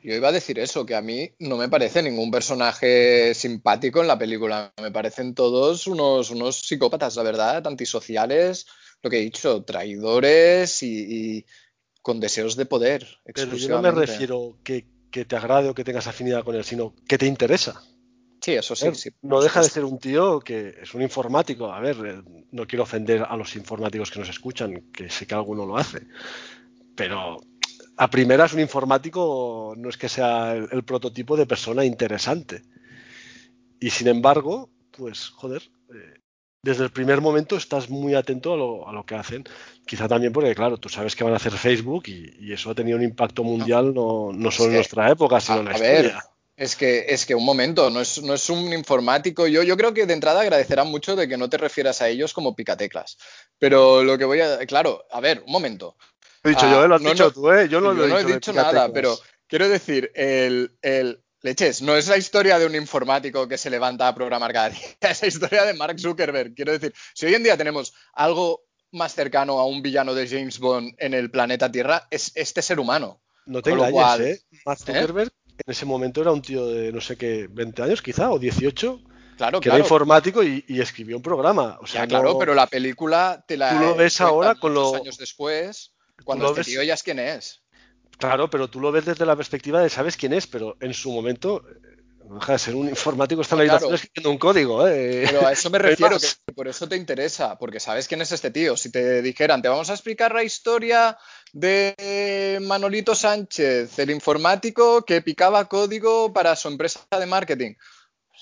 Yo iba a decir eso, que a mí no me parece ningún personaje simpático en la película. Me parecen todos unos, unos psicópatas, la verdad, antisociales, lo que he dicho, traidores y, con deseos de poder.
Pero yo no me refiero que, que te agrade o que tengas afinidad con él, sino que te interesa.
Sí, eso sí.
no deja de ser un tío que es un informático. A ver, eh, no quiero ofender a los informáticos que nos escuchan, que sé que alguno lo hace. Pero a primeras, un informático no es que sea el, prototipo de persona interesante. Y sin embargo, pues, joder, eh, desde el primer momento estás muy atento a lo, que hacen. Quizá también porque, claro, tú sabes que van a hacer Facebook y, eso ha tenido un impacto mundial no, no solo en nuestra época, sino en la historia.
Es que, es que un momento, no es, no es un informático. Yo, yo creo que de entrada agradecerán mucho de que no te refieras a ellos como picateclas. Pero lo que voy a. Claro, a ver, un momento.
He dicho yo, ¿eh? lo has dicho tú, ¿eh?
Yo no, he dicho nada, pero quiero decir, el, el, Leches, no es la historia de un informático que se levanta a programar cada día, es la historia de Mark Zuckerberg. Quiero decir, si hoy en día tenemos algo más cercano a un villano de James Bond en el planeta Tierra, es este ser humano.
No te engañes, ¿eh? Mark ¿eh? Zuckerberg en ese momento era un tío de no sé qué, 20 años quizá, o 18,
claro,
que era informático y, escribió un programa. O sea,
claro, pero la película te la.
Tú lo ves ahora con los
años después, cuando este tío ya es quién es.
Claro, pero tú lo ves desde la perspectiva de sabes quién es, pero en su momento no deja de ser un informático, está en la habitación escribiendo un código. ¿eh?
Pero a eso me refiero, que por eso te interesa, porque sabes quién es este tío. Si te dijeran, te vamos a explicar la historia de Manolito Sánchez, el informático que picaba código para su empresa de marketing.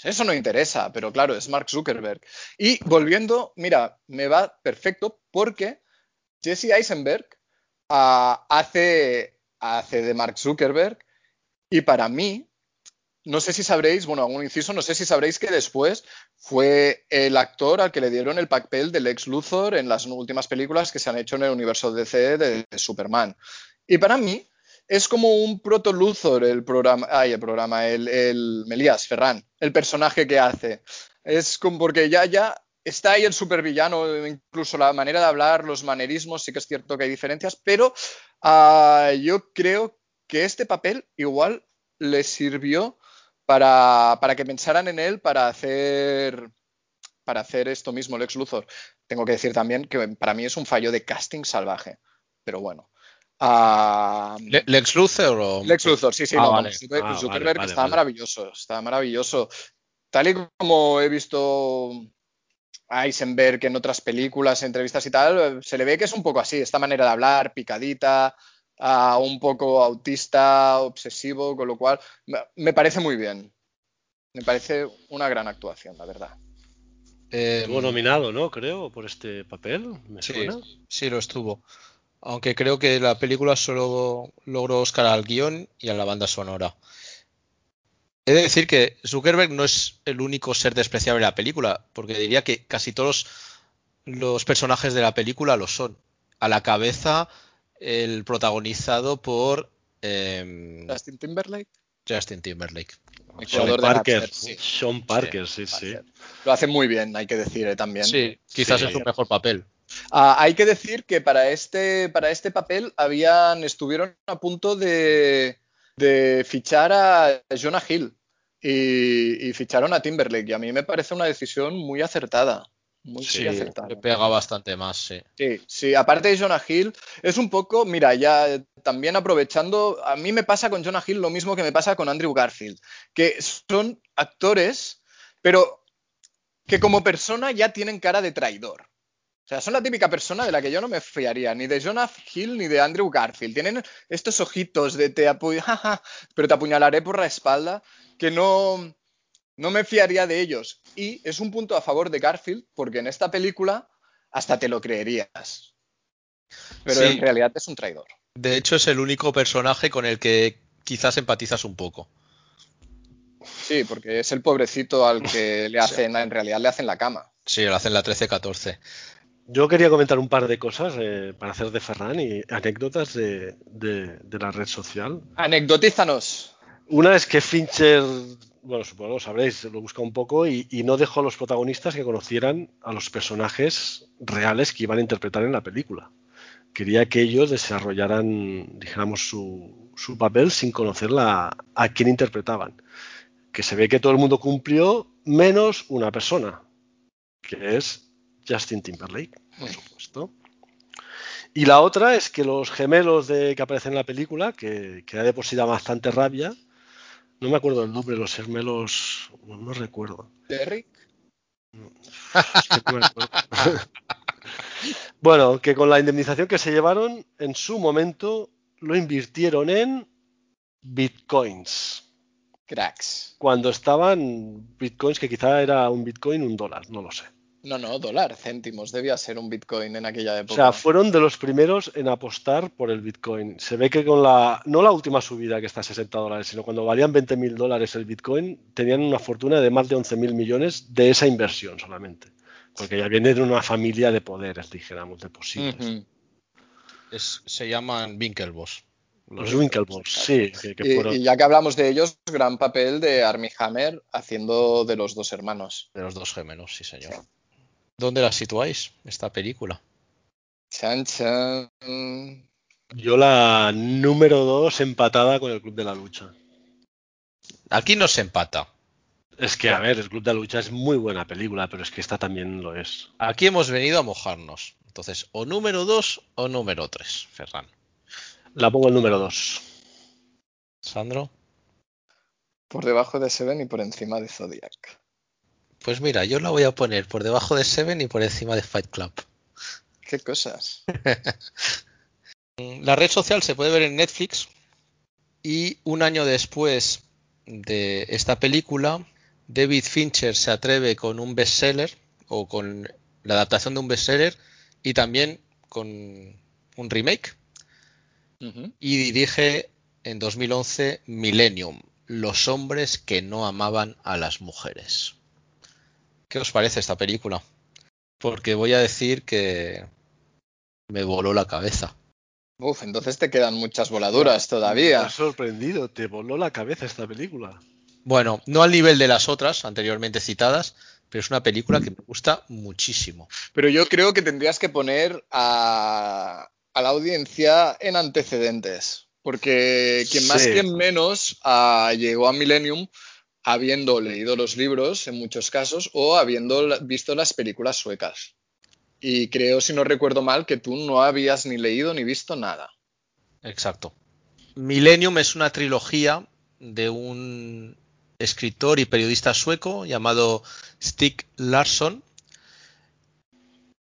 eso no interesa, pero claro, es Mark Zuckerberg. Y volviendo, mira, me va perfecto porque Jesse Eisenberg hace, de Mark Zuckerberg y para mí, no sé si sabréis, bueno, algún inciso, no sé si sabréis que después fue el actor al que le dieron el papel del ex Luthor en las últimas películas que se han hecho en el universo DC de, de Superman. Y para mí, es como un proto Luthor el programa, ay, el programa, el, el Melías Ferran, el personaje que hace. Es como porque ya, ya está ahí el supervillano, incluso la manera de hablar, los manerismos, sí que es cierto que hay diferencias, pero uh, yo creo que este papel igual le sirvió para, para, que pensaran en él para hacer para hacer esto mismo, Lex Luthor. Tengo que decir también que para mí es un fallo de casting salvaje, pero bueno. Uh,
¿Lex Luthor o...?
Lex Luthor, sí, sí, ah, no, vale. Zuckerberg, ah, Zuckerberg vale, está maravilloso, está maravilloso. Tal y como he visto a Eisenberg en otras películas, entrevistas y tal, se le ve que es un poco así, esta manera de hablar, picadita, uh, un poco autista, obsesivo, con lo cual me parece muy bien. Me parece una gran actuación, la verdad.
Eh, estuvo nominado, ¿no? Creo, por este papel. ¿Me
sí,
suena?
sí, lo estuvo. Aunque creo que la película solo logró Oscar al guion y a la banda sonora. He de decir que Zuckerberg no es el único ser despreciable de la película, porque diría que casi todos los personajes de la película lo son. A la cabeza, el protagonizado por eh,
Justin Timberlake.
Justin Timberlake.
Sean Parker, sí. Sean Parker, sí, sí, sí.
Lo hace muy bien, hay que decir eh, también.
Sí, quizás sí, es su mejor papel.
Uh, hay que decir que para este, para este papel habían, estuvieron a punto de, de fichar a Jonah Hill y, y, ficharon a Timberlake. Y a mí me parece una decisión muy acertada. Muy,
sí,
acertada.
Le pega bastante más, sí.
Sí, sí. Aparte de Jonah Hill, es un poco, mira, ya también aprovechando, a mí me pasa con Jonah Hill lo mismo que me pasa con Andrew Garfield, que son actores, pero que como persona ya tienen cara de traidor. O sea, son la típica persona de la que yo no me fiaría, ni de Jonah Hill ni de Andrew Garfield. Tienen estos ojitos de te apu pero te apuñalaré por la espalda, que no, no me fiaría de ellos. Y es un punto a favor de Garfield, porque en esta película hasta te lo creerías. Pero sí. en realidad es un traidor.
De hecho, es el único personaje con el que quizás empatizas un poco.
Sí, porque es el pobrecito al que le hacen, sí. en realidad le hacen la cama.
Sí, le hacen la 13-14.
Yo quería comentar un par de cosas eh, para hacer de Ferran y anécdotas de, de, de, la red social.
Anecdotízanos.
Una es que Fincher, bueno, supongo lo sabréis, lo busca un poco y, y, no dejó a los protagonistas que conocieran a los personajes reales que iban a interpretar en la película. Quería que ellos desarrollaran, dijéramos, su, su papel sin conocer la, a quién interpretaban. Que se ve que todo el mundo cumplió menos una persona, que es Justin Timberlake, por supuesto. Y la otra es que los gemelos de, que aparecen en la película, que, que de por sí da bastante rabia, no me acuerdo el nombre, los gemelos, no, no recuerdo.
¿Derrick?
No, es que no bueno, que con la indemnización que se llevaron, en su momento lo invirtieron en bitcoins.
Cracks.
Cuando estaban bitcoins, que quizá era un bitcoin un dólar, no lo sé.
No, no, dólar, céntimos, debía ser un Bitcoin en aquella época.
O sea, fueron de los primeros en apostar por el Bitcoin. Se ve que con la, no la última subida que está a 60 dólares, sino cuando valían 20 mil dólares el Bitcoin, tenían una fortuna de más de 11 mil millones de esa inversión solamente. Porque ya viene de una familia de poderes, dijéramos, de posibles. Uh -huh.
es, se llaman Winklevoss.
Los Winklevoss, sí. Que,
que fueron... y, y, ya que hablamos de ellos, gran papel de Armie Hammer haciendo de los dos hermanos.
De los dos gemelos, sí, señor. ¿Dónde la situáis, esta película?
Chan, chan.
Yo la número dos empatada con el Club de la Lucha.
Aquí no se empata.
Es que, a ver, el Club de la Lucha es muy buena película, pero es que esta también lo es.
Aquí hemos venido a mojarnos. Entonces, o número dos o número tres, Ferran.
La pongo el número dos.
Sandro.
Por debajo de Seven y por encima de Zodiac.
Pues mira, yo la voy a poner por debajo de Seven y por encima de Fight Club.
¿Qué cosas?
la red social se puede ver en Netflix y un año después de esta película, David Fincher se atreve con un bestseller o con la adaptación de un bestseller y también con un remake. Y dirige en 2011 Millennium, Los hombres que no amaban a las mujeres. ¿Qué os parece esta película? Porque voy a decir que me voló la cabeza.
Uf, entonces te quedan muchas voladuras todavía.
Me ha sorprendido, te voló la cabeza esta película.
Bueno, no al nivel de las otras anteriormente citadas, pero es una película que me gusta muchísimo.
Pero yo creo que tendrías que poner a, la audiencia en antecedentes, porque quien más, quien menos ah, llegó a Millennium habiendo leído los libros en muchos casos o habiendo visto las películas suecas. Y creo, si no recuerdo mal, que tú no habías ni leído ni visto nada.
Exacto. Millennium es una trilogía de un escritor y periodista sueco llamado Stig Larsson.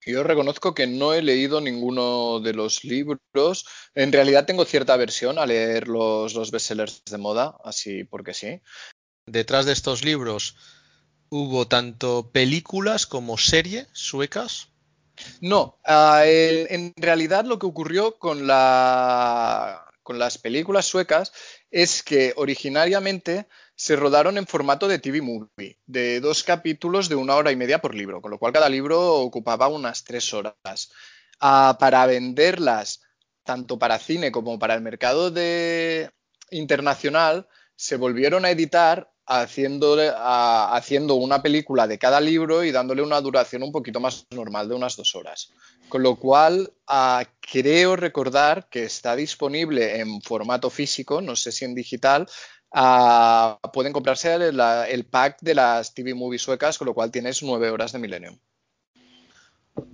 Yo reconozco que no he leído ninguno de los libros. En realidad tengo cierta aversión a leer los, los bestsellers de moda, así porque sí.
Detrás de estos libros hubo tanto películas como series suecas.
No, ah, en realidad lo que ocurrió con, la, con las películas suecas es que originariamente se rodaron en formato de TV movie, de dos capítulos de una hora y media por libro, con lo cual cada libro ocupaba unas tres horas. Ah, para venderlas tanto para cine como para el mercado de... internacional, se volvieron a editar haciendo, haciendo una película de cada libro y dándole una duración un poquito más normal de unas dos horas. Con lo cual, ah, creo recordar que está disponible en formato físico, no sé si en digital, pueden comprarse el, pack de las TV movies suecas, con lo cual tienes nueve horas de Millennium.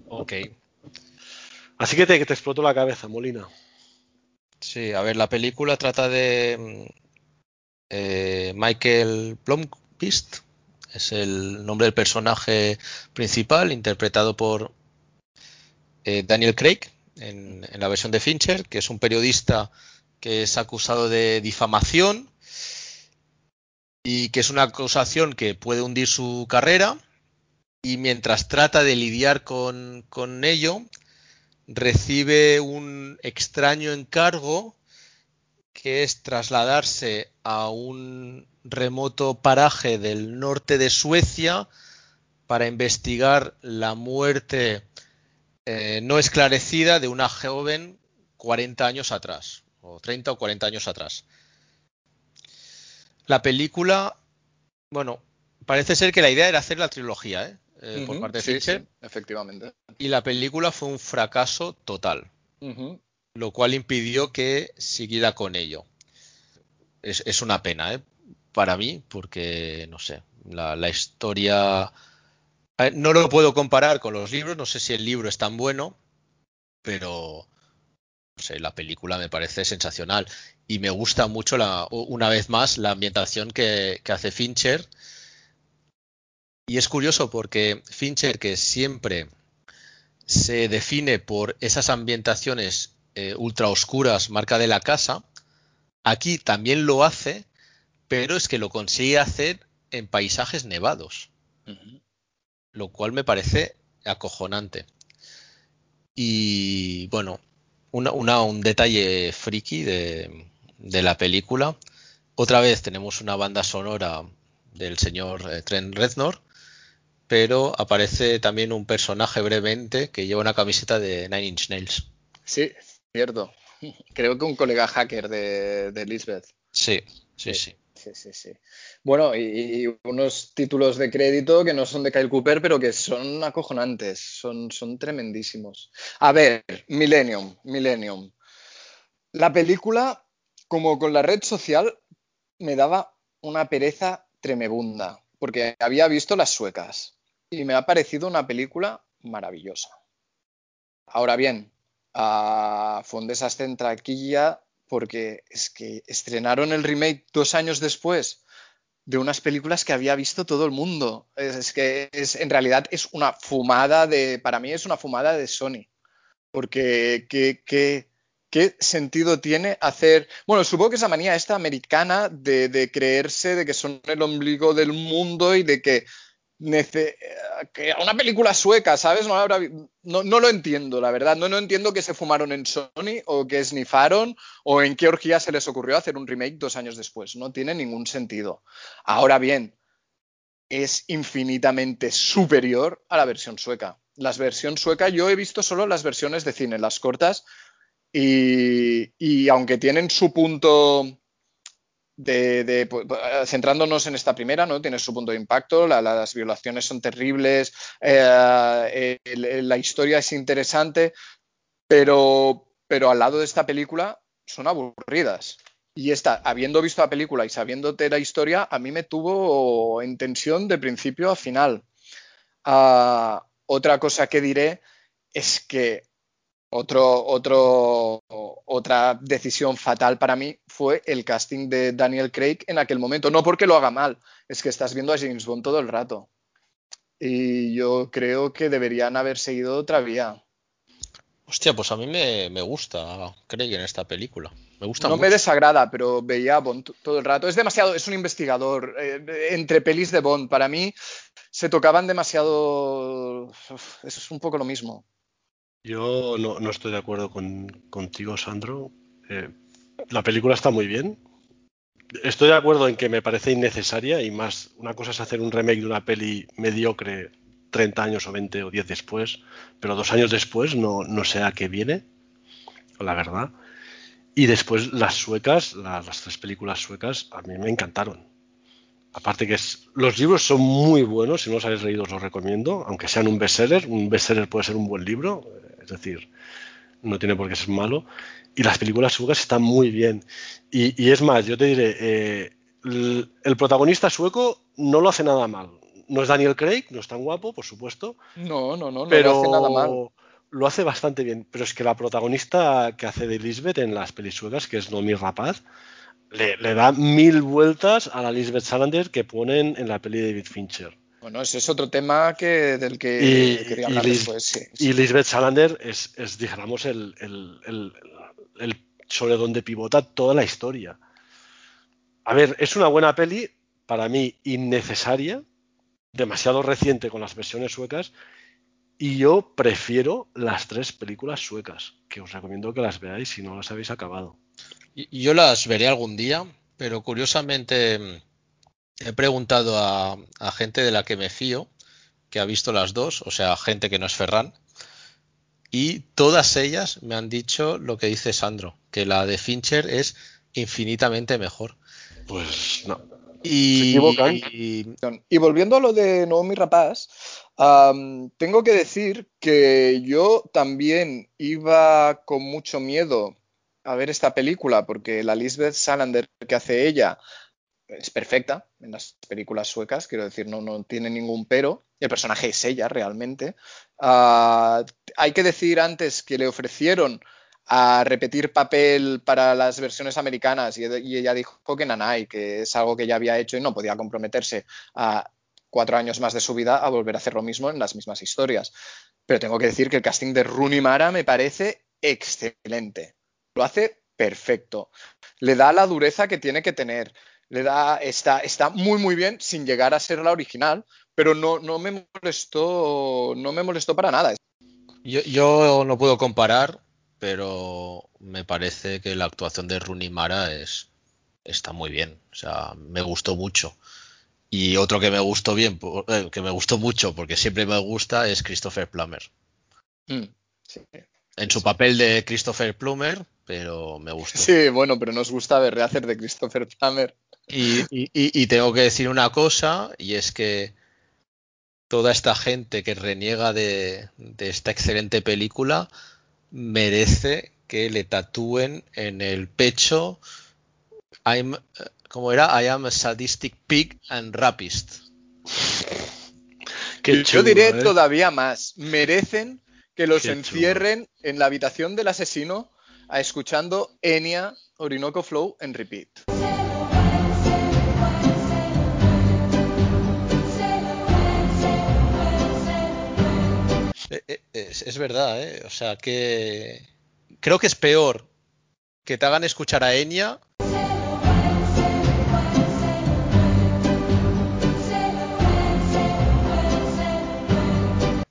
Ok.
Así que te, que te explotó la cabeza, Molina.
Sí, a ver, la película trata de eh, Michael Blomqvist, es el nombre del personaje principal, interpretado por eh, Daniel Craig en, en, la versión de Fincher, que es un periodista que es acusado de difamación y que es una acusación que puede hundir su carrera. Y mientras trata de lidiar con, ello, recibe un extraño encargo que es trasladarse a un remoto paraje del norte de Suecia para investigar la muerte eh, no esclarecida de una joven 40 años atrás, o 30 o 40 años atrás. La película, bueno, parece ser que la idea era hacer la trilogía, ¿eh? eh por parte de Fincher.
efectivamente.
Y la película fue un fracaso total, lo cual impidió que siguiera con ello. Es, una pena, ¿eh? Para mí, porque, no sé, la, la historia... No lo puedo comparar con los libros, no sé si el libro es tan bueno, pero la película me parece sensacional y me gusta mucho la, una vez más la ambientación que, hace Fincher. Y es curioso porque Fincher, que siempre se define por esas ambientaciones eh, ultra oscuras, marca de la casa, aquí también lo hace, pero es que lo consigue hacer en paisajes nevados, lo cual me parece acojonante. Y bueno, un detalle friki de, la película. Otra vez tenemos una banda sonora del señor eh, Trent Reznor, pero aparece también un personaje brevemente que lleva una camiseta de Nine Inch Nails.
Sí, cierto. Creo que un colega hacker de, de Lisbeth.
sí, sí. sí
sí, sí, Bueno, y, unos títulos de crédito que no son de Kyle Cooper, pero que son acojonantes, son, son tremendísimos. A ver, Millennium, Millennium. La película, como con la red social, me daba una pereza tremebunda, porque había visto las suecas y me ha parecido una película maravillosa. Ahora bien, a fue un desastre en traquilla porque es que estrenaron el remake dos años después de unas películas que había visto todo el mundo. Es, que es, en realidad es una fumada de, para mí es una fumada de Sony, porque qué, ¿qué sentido tiene hacer... Bueno, supongo que esa manía esta americana de, de creerse de que son el ombligo del mundo y de que que una película sueca, ¿sabes? No, no, no, lo entiendo, la verdad. No, no entiendo que se fumaron en Sony o que snifaron o en qué orgía se les ocurrió hacer un remake dos años después. No tiene ningún sentido. Ahora bien, es infinitamente superior a la versión sueca. Las versiones sueca, yo he visto solo las versiones de cine, las cortas, y, y aunque tienen su punto de, pues, centrándonos en esta primera, ¿no? Tiene su punto de impacto, las violaciones son terribles, eh, la historia es interesante, pero, pero al lado de esta película son aburridas. Y esta, habiendo visto la película y sabiéndote la historia, a mí me tuvo en tensión de principio a final. Ah, otra cosa que diré es que otro, otro, otra decisión fatal para mí fue el casting de Daniel Craig en aquel momento. No porque lo haga mal, es que estás viendo a James Bond todo el rato. Y yo creo que deberían haber seguido otra vía.
Hostia, pues a mí me, gusta Craig en esta película. Me gusta
no me desagrada, pero veía a Bond todo el rato. Es demasiado, es un investigador. Eh, entre pelis de Bond, para mí se tocaban demasiado. Eso es un poco lo mismo.
Yo no, estoy de acuerdo contigo, Sandro. Eh, la película está muy bien. Estoy de acuerdo en que me parece innecesaria y más, una cosa es hacer un remake de una peli mediocre 30 años o 20 o 10 después, pero dos años después no, no sé a qué viene, la verdad. Y después las suecas, las tres películas suecas, a mí me encantaron. Aparte que es, los libros son muy buenos, si no los habéis leído os los recomiendo, aunque sean un bestseller, un bestseller puede ser un buen libro, es decir, no tiene por qué ser malo. Y las películas suecas están muy bien. Y, es más, yo te diré, eh, el, protagonista sueco no lo hace nada mal. No es Daniel Craig, no es tan guapo, por supuesto.
No, no, no, no lo hace nada mal.
Lo hace bastante bien. Pero es que la protagonista que hace de Lisbeth en las pelis suecas, que es Nomi Rapaz, le, le, da mil vueltas a la Lisbeth Salander que ponen en la peli de David Fincher.
Bueno, ese es otro tema que, del que quería hablar después.
Y Lisbeth Salander es, es digamos, el, el, el, sobre donde pivota toda la historia. A ver, es una buena peli, para mí innecesaria, demasiado reciente con las versiones suecas, y yo prefiero las tres películas suecas, que os recomiendo que las veáis si no las habéis acabado.
Yo las veré algún día, pero curiosamente he preguntado a, gente de la que me fío, que ha visto las dos, o sea, gente que no es Ferran, y todas ellas me han dicho lo que dice Sandro, que la de Fincher es infinitamente mejor.
Pues no.
Y, y, volviendo a lo de Naomi Rapaz, tengo que decir que yo también iba con mucho miedo a ver esta película, porque la Lisbeth Salander que hace ella es perfecta en las películas suecas, quiero decir, no, no tiene ningún pero. El personaje es ella realmente. Ah, hay que decir antes que le ofrecieron a repetir papel para las versiones americanas y, ella dijo que nanay, que es algo que ya había hecho y no podía comprometerse a cuatro años más de su vida a volver a hacer lo mismo en las mismas historias. Pero tengo que decir que el casting de Rooney Mara me parece excelente. Lo hace perfecto. Le da la dureza que tiene que tener le da, está, está muy muy bien sin llegar a ser la original, pero no, no me molestó, no me molestó para nada.
Yo, no puedo comparar, pero me parece que la actuación de Rooney Mara es, está muy bien. O sea, me gustó mucho. Y otro que me gustó bien, eh, que me gustó mucho, porque siempre me gusta, es Christopher Plummer. Mm, en su papel de Christopher Plummer, pero me gustó.
Sí, bueno, pero nos gusta ver rehacer de Christopher Plummer.
Y, tengo que decir una cosa, y es que toda esta gente que reniega de, esta excelente película merece que le tatúen en el pecho I'm, ¿cómo era? I am a sadistic pig and rapist.
Yo diré ¿eh? todavía más. Merecen que los encierren en la habitación del asesino a escuchando Enya Orinoco Flow en repeat.
Eh, eh, es, verdad, ¿eh? O sea, que creo que es peor que te hagan escuchar a Enya.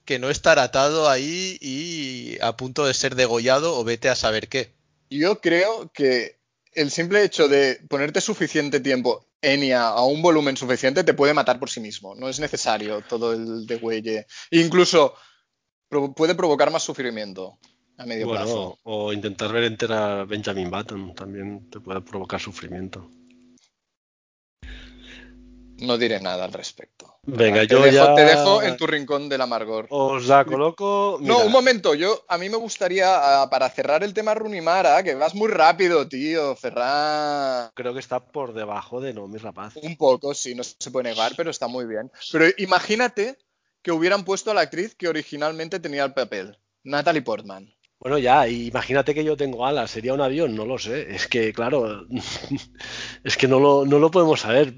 Que no estar atado ahí y a punto de ser degollado o vete a saber qué.
Yo creo que el simple hecho de ponerte suficiente tiempo Enya a un volumen suficiente te puede matar por sí mismo. No es necesario todo el degüelle. Incluso pro- puede provocar más sufrimiento a medio
Bueno,
plazo.
o intentar ver entera a Benjamin Button también te puede provocar sufrimiento.
No diré nada al respecto.
Venga,
te
yo
dejo,
ya
te dejo en tu rincón del amargor.
os la coloco.
No, un momento, yo a mí me gustaría, para cerrar el tema Runimara, que vas muy rápido, tío, Ferran.
Creo que está por debajo de No, mi rapaz.
Un poco, sí, no se puede negar, pero está muy bien. Pero imagínate que hubieran puesto a la actriz que originalmente tenía el papel, Natalie Portman.
Bueno, ya, imagínate que yo tengo alas, sería un avión, no lo sé. Es que, claro, es que no lo, no lo podemos saber.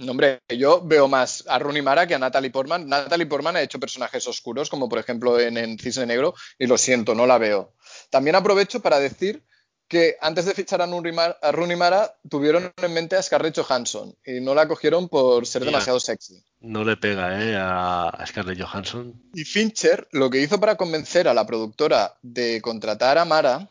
No, hombre, yo veo más a Rooney Mara que a Natalie Portman. Natalie Portman ha hecho personajes oscuros, como por ejemplo en, en Cisne Negro, y lo siento, no la veo. También aprovecho para decir que antes de fichar a Rooney Mara, tuvieron en mente a Scarlett Johansson y no la cogieron por ser
Mira.
demasiado sexy.
No le pega, ¿eh? A a Scarlett Johansson.
Y Fincher lo que hizo para convencer a la productora de contratar a Mara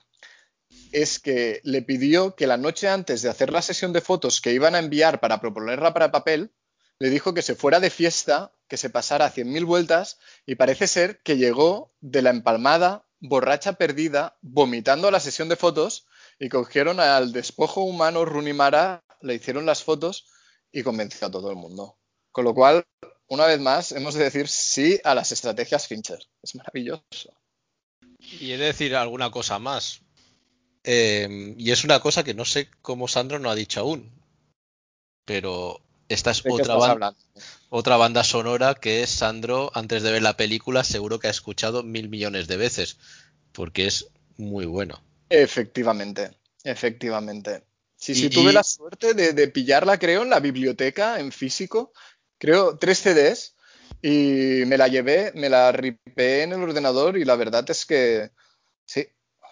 es que le pidió que la noche antes de hacer la sesión de fotos que iban a enviar para proponerla para papel, le dijo que se fuera de fiesta, que se pasara 100.000 vueltas y parece ser que llegó de la empalmada, borracha perdida, vomitando a la sesión de fotos y cogieron al despojo humano Rooney Mara, le hicieron las fotos y convenció a todo el mundo. Con lo cual, una vez más, hemos de decir sí a las estrategias Fincher. Es maravilloso.
Y he de decir alguna cosa más. Eh, y es una cosa que no sé cómo Sandro no ha dicho aún. Pero esta es
¿De qué
otra,
estás
ban-
hablando?
otra banda sonora que Sandro, antes de ver la película, seguro que ha escuchado mil millones de veces. Porque es muy bueno.
Efectivamente, efectivamente. Sí, sí,
Y-
tuve
y-
la suerte de, de pillarla, creo, en la biblioteca, en físico. Creo, tres CDs. Y me la llevé, me la ripé en el ordenador y la verdad es que sí,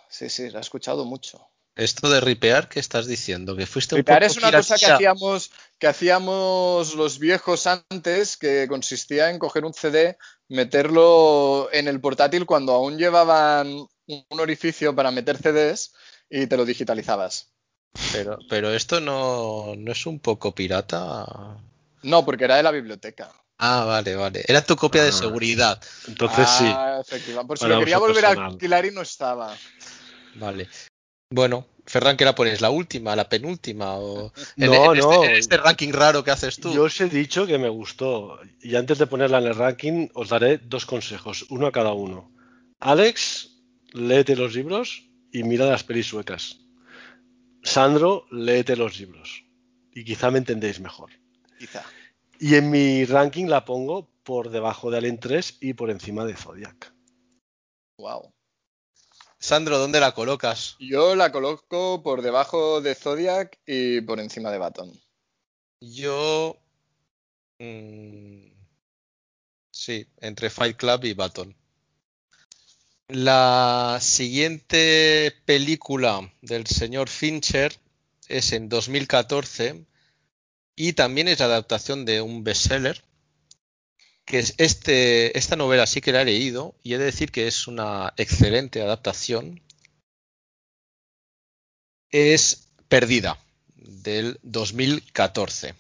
sí, sí, la he escuchado mucho.
Esto de ripear, ¿qué estás diciendo? Que fuiste un
Ripear
poco
es una cosa que hacíamos, que hacíamos los viejos antes, que consistía en coger un CD, meterlo en el portátil cuando aún llevaban un orificio para meter CDs y te lo digitalizabas.
Pero, pero esto no, no es un poco pirata.
No, porque era de la biblioteca.
Ah, vale, vale. Era tu copia de
Ah.
seguridad.
Entonces sí.
Ah, efectivamente. Por si lo quería volver a alquilar y no estaba.
Vale. Bueno, Ferran, ¿qué la pones? ¿La última, la penúltima? O... en-
No,
en,
no.
Este, en este ranking raro que haces tú.
Yo os he dicho que me gustó. Y antes de ponerla en el ranking, os daré dos consejos, uno a cada uno. Alex, léete los libros y mira las pelis suecas. Sandro, léete los libros. Y quizá me entendéis mejor.
Quizá.
Y en mi ranking la pongo por debajo de Alien 3 y por encima de Zodiac.
Wow.
Sandro, ¿dónde la colocas?
Yo la coloco por debajo de Zodiac y por encima de Baton.
Yo. mm, sí, entre Fight Club y Baton. La siguiente película del señor Fincher es en 2014 y también es la adaptación de un bestseller, que es este, esta novela sí que la he leído y he de decir que es una excelente adaptación. Es Perdida, del 2014.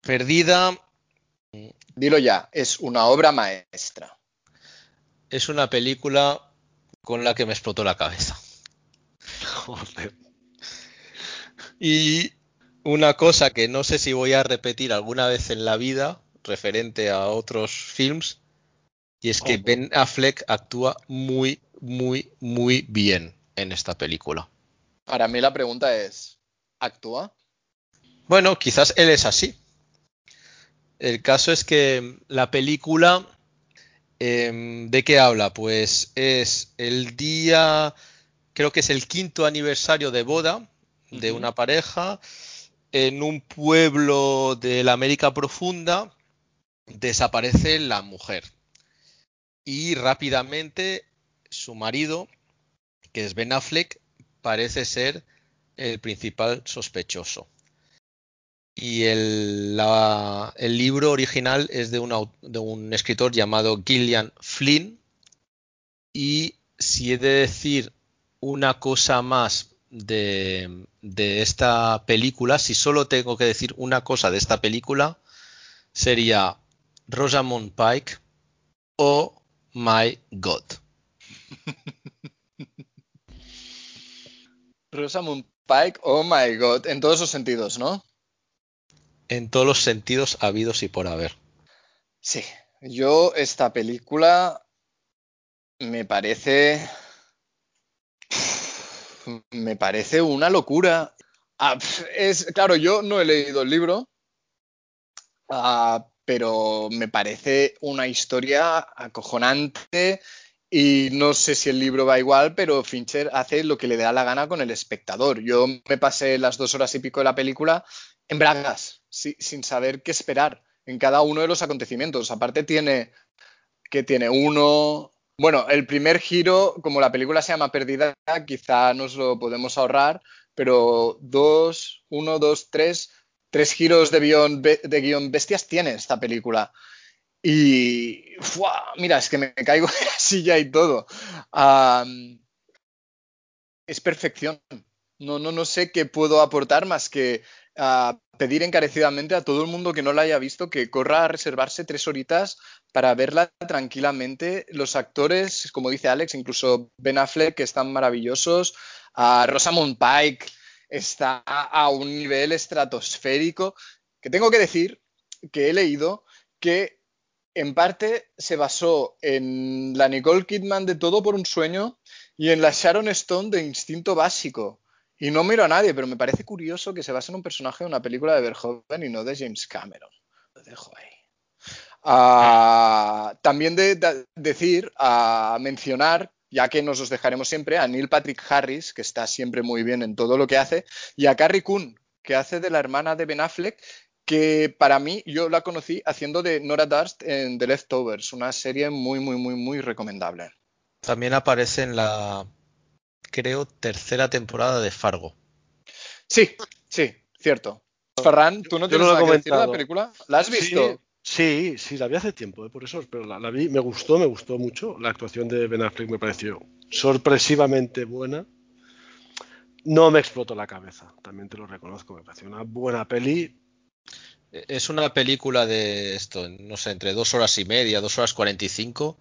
Perdida
Dilo ya, es una obra maestra.
es una película con la que me explotó la cabeza.
Joder.
Y una cosa que no sé si voy a repetir alguna vez en la vida, referente a otros films, y es que. Ben Affleck actúa muy, muy, muy bien en esta película.
Para mí la pregunta es, ¿actúa?
Bueno, quizás él es así. El caso es que la película, em, ¿de qué habla? Pues es el día, creo que es el quinto aniversario de boda de una pareja en un pueblo de la América Profunda. Desaparece la mujer y rápidamente su marido, que es Ben Affleck, parece ser el principal sospechoso. Y el, el libro original es de de un escritor llamado Gillian Flynn. Y si he de decir una cosa más de, de esta película, si solo tengo que decir una cosa de esta película, sería Rosamund Pike o My God.
Rosamund Pike, oh my god, en todos los sentidos, ¿no?
En todos los sentidos habidos y por haber.
Sí, yo esta película me parece... Me parece una locura. Ah, es, claro, yo no he leído el libro, ah, pero me parece una historia acojonante y no sé si el libro va igual, pero Fincher hace lo que le da la gana con el espectador. Yo me pasé las dos horas y pico de la película en bragas, si- sin saber qué esperar en cada uno de los acontecimientos. Aparte tiene que tiene uno. Bueno, el primer giro, como la película se llama Perdida, quizá nos lo podemos ahorrar, pero dos, uno, dos, tres, tres giros de guion, bestias tiene esta película. Y ¡fua! mira, es que me caigo de la silla y todo. Es perfección. No, no, no sé qué puedo aportar más que pedir encarecidamente a todo el mundo que no la haya visto que corra a reservarse tres horitas para verla tranquilamente. Los actores, como dice Alex, incluso Ben Affleck, que están maravillosos. a Rosamund Pike está a un nivel estratosférico. Que tengo que decir que he leído que en parte se basó en la Nicole Kidman de Todo por un sueño y en la Sharon Stone de Instinto Básico. Y no miro a nadie, pero me parece curioso que se base en un personaje de una película de Verhoeven y no de James Cameron. Lo dejo ahí. Ah, también de, de- decir, a mencionar, ya que nos los dejaremos siempre, a Neil Patrick Harris, que está siempre muy bien en todo lo que hace, y a Carrie Coon, que hace de la hermana de Ben Affleck, que para mí yo la conocí haciendo de Nora Durst en The Leftovers, una serie muy, muy, muy, muy recomendable.
También aparece en la, creo, tercera temporada de Fargo.
Sí, sí, cierto. Ferran, ¿tú no
Yo
tienes
no lo he
nada que decir de la
comentado.
película? ¿La has visto?
Sí, sí, sí, la vi hace tiempo, eh, por eso, pero la, la vi, me gustó, me gustó mucho. La actuación de Ben Affleck me pareció sorpresivamente buena. No me explotó la cabeza, también te lo reconozco, me pareció una buena peli.
E- Es una película de esto, no sé, entre dos horas y media, dos horas cuarenta y cinco,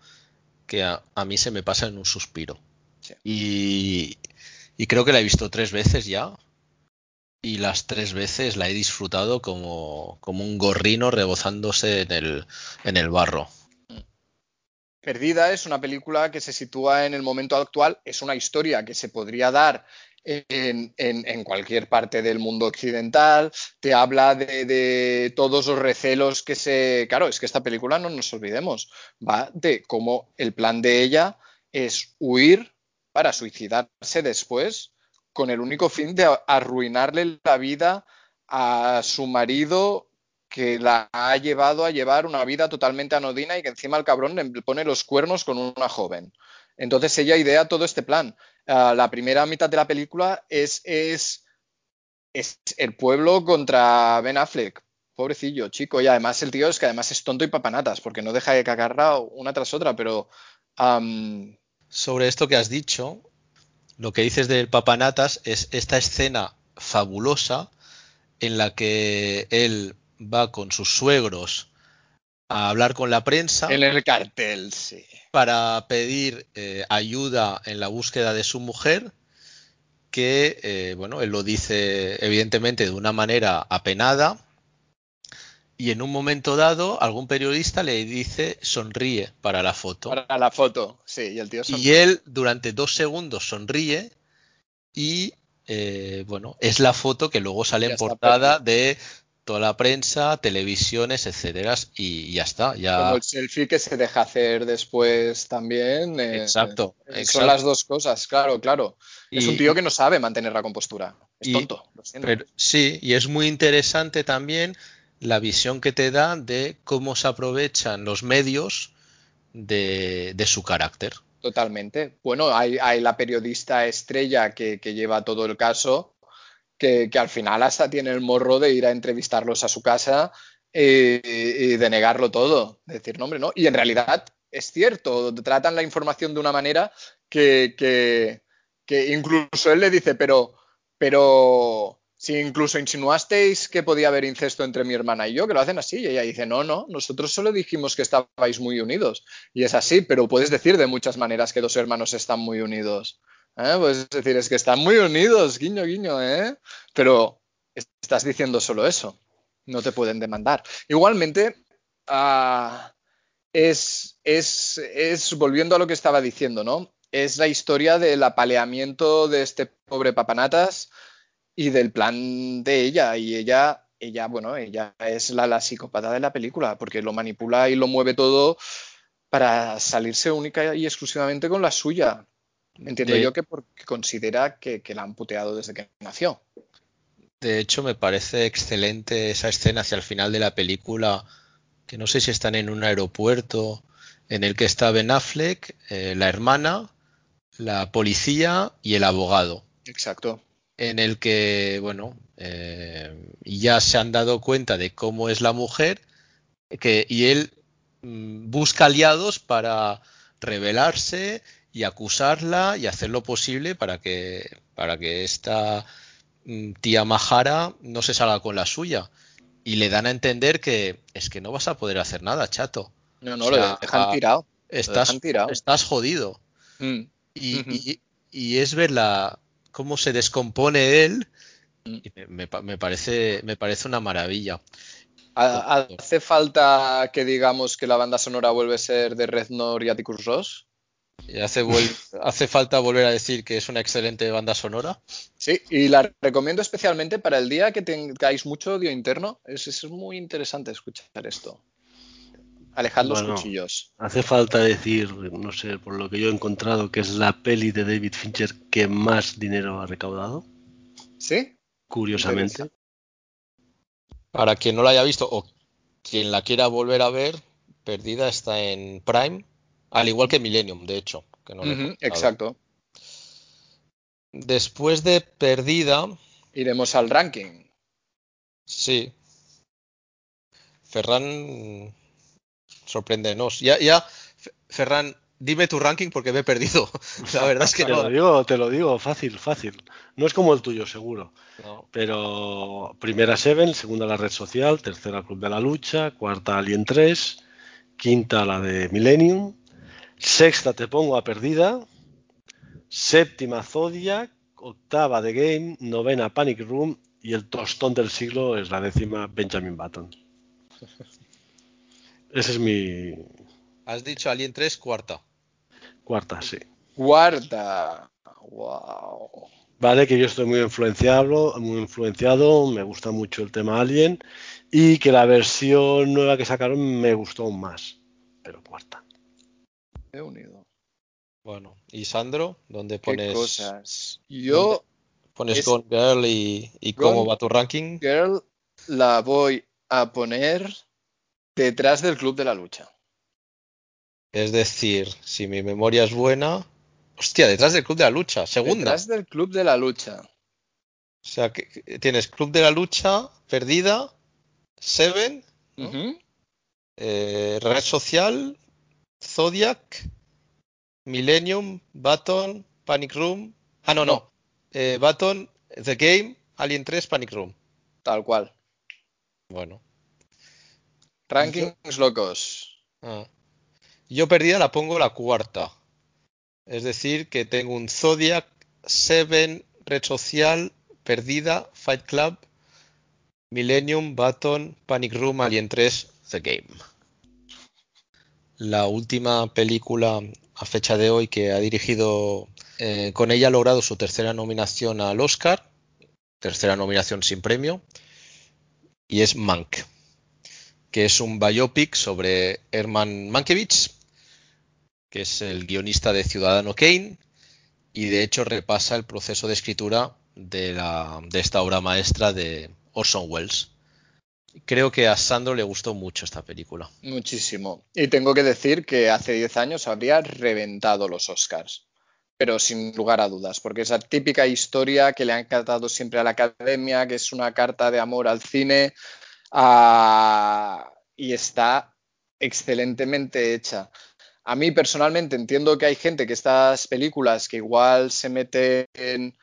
que a, a mí se me pasa en un suspiro.
Sí.
Y, y creo que la he visto tres veces ya. Y las tres veces la he disfrutado como, como un gorrino rebozándose en el, en el barro.
Perdida es una película que se sitúa en el momento actual, es una historia que se podría dar en, en- en cualquier parte del mundo occidental, te habla de, de todos los recelos que se... Claro, es que esta película, no nos olvidemos, va de cómo el plan de ella es huir para suicidarse después con el único fin de arruinarle la vida a su marido que la ha llevado a llevar una vida totalmente anodina y que encima el cabrón le pone los cuernos con una joven. Entonces ella idea todo este plan. Uh, la primera mitad de la película es, es, es, el pueblo contra Ben Affleck. Pobrecillo, chico. Y además el tío es que además es tonto y papanatas, porque no deja de cagarla una tras otra, pero...
Sobre esto que has dicho, lo que dices del papanatas es esta escena fabulosa en la que él va con sus suegros a hablar con la prensa.
En el cartel, sí.
Para pedir eh, ayuda en la búsqueda de su mujer, que, eh, bueno, él lo dice evidentemente de una manera apenada. Y en un momento dado, algún periodista le dice sonríe para la foto.
Para la foto, sí, y el tío
sonríe. Y él durante dos segundos sonríe y, eh, bueno, es la foto que luego sale en portada de toda la prensa, televisiones, etcétera, y ya está. Ya...
Como el selfie que se deja hacer después también.
Eh, exacto,
eh,
exacto,
Son las dos cosas, claro, claro. Y, es un tío que no sabe mantener la compostura. Es
y,
tonto.
Pero, sí, y es muy interesante también la visión que te da de cómo se aprovechan los medios de, de su carácter.
Totalmente. Bueno, hay, la periodista estrella que, lleva todo el caso, que, al final hasta tiene el morro de ir a entrevistarlos a su casa eh, y de negarlo todo. decir, no, hombre, no. Y en realidad es cierto, tratan la información de una manera que, que, que incluso él le dice, pero, pero si incluso insinuasteis que podía haber incesto entre mi hermana y yo, que lo hacen así, y ella dice, no, no, nosotros solo dijimos que estabais muy unidos. Y es así, pero puedes decir de muchas maneras que dos hermanos están muy unidos. ¿Eh? Puedes decir, es que están muy unidos, guiño, guiño, ¿eh? Pero estás diciendo solo eso. No te pueden demandar. Igualmente, uh, es, es, es, volviendo a lo que estaba diciendo, ¿no? Es la historia del apaleamiento de este pobre papanatas y del plan de ella. Y ella, ella, bueno, ella es la, la psicópata de la película, porque lo manipula y lo mueve todo para salirse única y exclusivamente con la suya. Entiendo
De-
yo que porque considera que, que la han puteado desde que nació.
De hecho, me parece excelente esa escena hacia el final de la película, que no sé si están en un aeropuerto, en el que está Ben Affleck, eh, la hermana, la policía y el abogado,
Exacto.
En el que, bueno, eh, ya se han dado cuenta de cómo es la mujer, que, y él mm, busca aliados para rebelarse y acusarla y hacer lo posible para que, para que esta mm, tía Mahara no se salga con la suya. Y le dan a entender que es que no vas a poder hacer nada, chato.
No, no,
O sea,
lo dejan tirado.
Estás,
dejan tirado.
estás jodido.
Mm.
Y, y- y es ver la, cómo se descompone él.
Mm.
Y me, me pa- me parece, me parece una maravilla.
Ha- ¿Hace falta que digamos que la banda sonora vuelve a ser de Reznor y Atticus Ross?
Y hace, hace falta volver a decir que es una excelente banda sonora.
Sí, y la recomiendo especialmente para el día que tengáis mucho odio interno. Es, es muy interesante escuchar esto. Alejad los
Bueno.
cuchillos.
Hace falta decir, no sé, por lo que yo he encontrado, que es la peli de David Fincher que más dinero ha recaudado,
¿Sí?
curiosamente.
Para quien no la haya visto o quien la quiera volver a ver, Perdida está en Prime, al igual que Millennium, de hecho. Que no
exacto.
Después de Perdida,
Iremos al ranking.
sí. Ferran, sorpréndenos. Ya, ya, Fe- Ferran, dime tu ranking porque me he perdido. La verdad es que
Te lo digo, te lo digo, fácil, fácil. No es como el tuyo, seguro.
no.
Pero primera Seven, segunda la red social, tercera Club de la Lucha, cuarta Alien 3, quinta la de Millennium, sexta te pongo a Perdida, séptima Zodiac, octava The Game, novena Panic Room y el tostón del siglo es la décima Benjamin Button. Ese es mi
Has dicho Alien 3, cuarta.
cuarta, sí.
Cuarta. Wow.
Vale, que yo estoy muy influenciado, muy influenciado, me gusta mucho el tema Alien y que la versión nueva que sacaron me gustó aún más, pero cuarta.
He unido.
Bueno, y Sandro, ¿dónde
Qué
pones,
cosas. Yo,
pones
es-
Gone Girl y, y cómo va tu ranking?
Girl, la voy a poner detrás del Club de la Lucha.
Es decir, si mi memoria es buena. Hostia, detrás del Club de la Lucha, segunda.
Detrás del Club de la Lucha.
O sea, que tienes Club de la Lucha, Perdida, Seven, eh, Red Social, Zodiac, Millennium, Baton, Panic Room. Ah, no, no.
No.
Eh, Baton, The Game, Alien 3, Panic Room.
Tal cual.
Bueno.
Rankings locos.
Ah. Yo perdida la pongo la cuarta. Es decir, que tengo un Zodiac, Seven, Red Social, Perdida, Fight Club, Millennium, Baton, Panic Room, Alien 3, The Game. La última película a fecha de hoy que ha dirigido, eh, con ella ha logrado su tercera nominación al Oscar, tercera nominación sin premio, y es Mank que es un biopic sobre Herman Mankiewicz, que es el guionista de Ciudadano Kane, y de hecho repasa el proceso de escritura de, la, de esta obra maestra de Orson Welles. Creo que a Sandro le gustó mucho esta película.
Muchísimo. Y tengo que decir que hace 10 años habría reventado los Oscars. Pero sin lugar a dudas, porque esa típica historia que le han encantado siempre a la academia, que es una carta de amor al cine, y está excelentemente hecha. A mí personalmente entiendo que hay gente que estas películas que igual se meten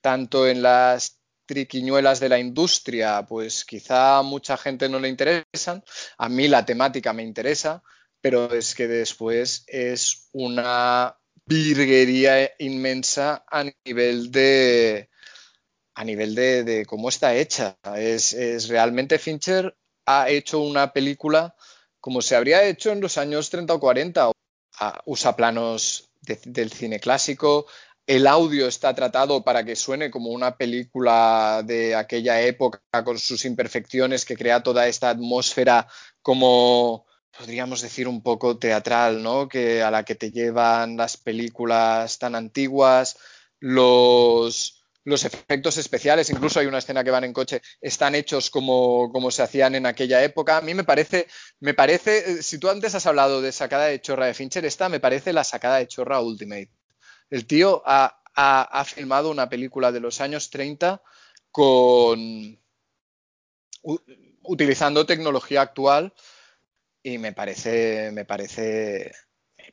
tanto en las triquiñuelas de la industria, pues quizá mucha gente no le interesan. A mí la temática me interesa, pero es que después es una virguería inmensa a nivel de a nivel de, cómo está hecha. Es, es, realmente Fincher ha hecho una película como se habría hecho en los años 30 o 40. usa planos del cine clásico, el audio está tratado para que suene como una película de aquella época con sus imperfecciones que crea toda esta atmósfera como podríamos decir un poco teatral, ¿no? Que a la que te llevan las películas tan antiguas, los, los efectos especiales, incluso hay una escena que van en coche, están hechos como, como, se hacían en aquella época. A mí me parece, me parece, si tú antes has hablado de sacada de chorra de Fincher, esta me parece la sacada de chorra Ultimate. El tío ha, filmado una película de los años 30 con utilizando tecnología actual y me parece, me parece,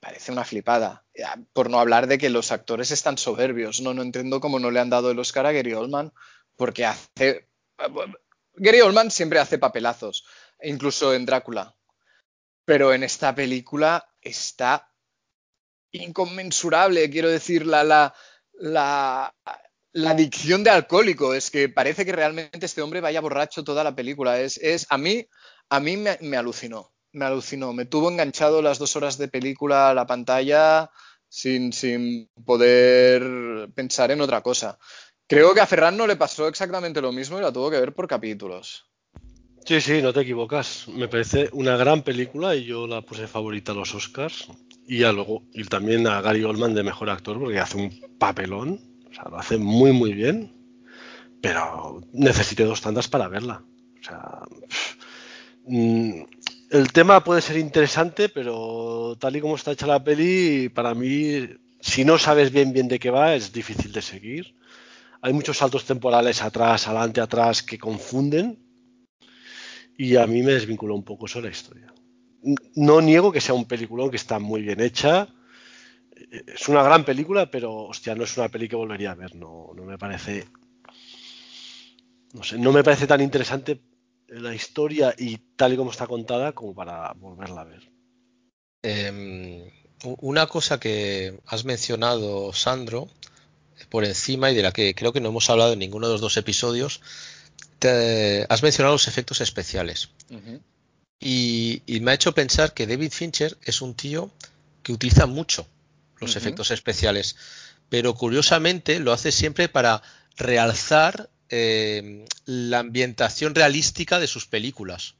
parece una flipada. Por no hablar de que los actores están soberbios, ¿no? No entiendo cómo no le han dado el Oscar a Gary Oldman, porque hace. Gary Oldman siempre hace papelazos, incluso en Drácula. Pero en esta película está inconmensurable, quiero decir, la, la, la, adicción de alcohólico. Es que parece que realmente este hombre vaya borracho toda la película. Es, es a mí, a mí me, alucinó, me alucinó. Me tuvo enganchado las dos horas de película a la pantalla sin, sin poder pensar en otra cosa. Creo que a Ferran no le pasó exactamente lo mismo y la tuvo que ver por capítulos.
Sí, sí, no te equivocas. Me parece una gran película y yo la puse favorita a los Oscars. Y, luego, y también a Gary Oldman de mejor actor porque hace un papelón. O sea, lo hace muy, muy bien. Pero necesité dos tandas para verla. O sea, mm, el tema puede ser interesante, pero tal y como está hecha la peli, para mí, si no sabes bien bien de qué va, es difícil de seguir. Hay muchos saltos temporales atrás, adelante, atrás que confunden y a mí me desvinculó un poco eso la historia. No niego que sea un peliculón que está muy bien hecha. Es una gran película, pero hostia, no es una peli que volvería a ver. No, no me parece. No sé, no me parece tan interesante la historia y tal y como está contada como para volverla a ver.
Em, una cosa que has mencionado, Sandro, por encima y de la que creo que no hemos hablado en ninguno de los dos episodios, has mencionado los efectos especiales. y, me ha hecho pensar que David Fincher es un tío que utiliza mucho los efectos especiales, pero curiosamente lo hace siempre para realzar eh, la ambientación realística de sus películas,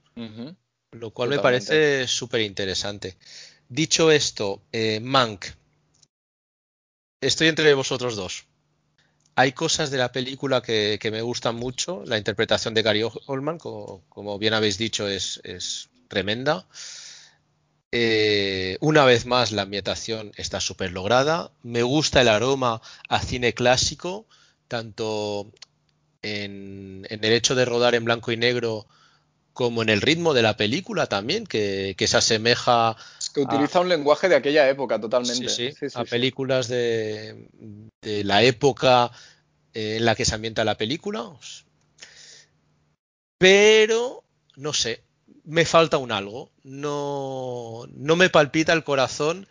lo cual me parece súper interesante. Dicho esto, eh, Mank, estoy entre vosotros dos. Hay cosas de la película que, me gustan mucho. La interpretación de Gary Oldman, como, bien habéis dicho, es, tremenda. Eh, una vez más, la ambientación está súper lograda. Me gusta el aroma a cine clásico, tanto en, el hecho de rodar en blanco y negro como en el ritmo de la película también, que, se asemeja.
Es que utiliza un lenguaje de aquella época totalmente.
Sí, sí, a películas de, la época en la que se ambienta la película. Pero, no sé, me falta un algo. No, no me palpita el corazón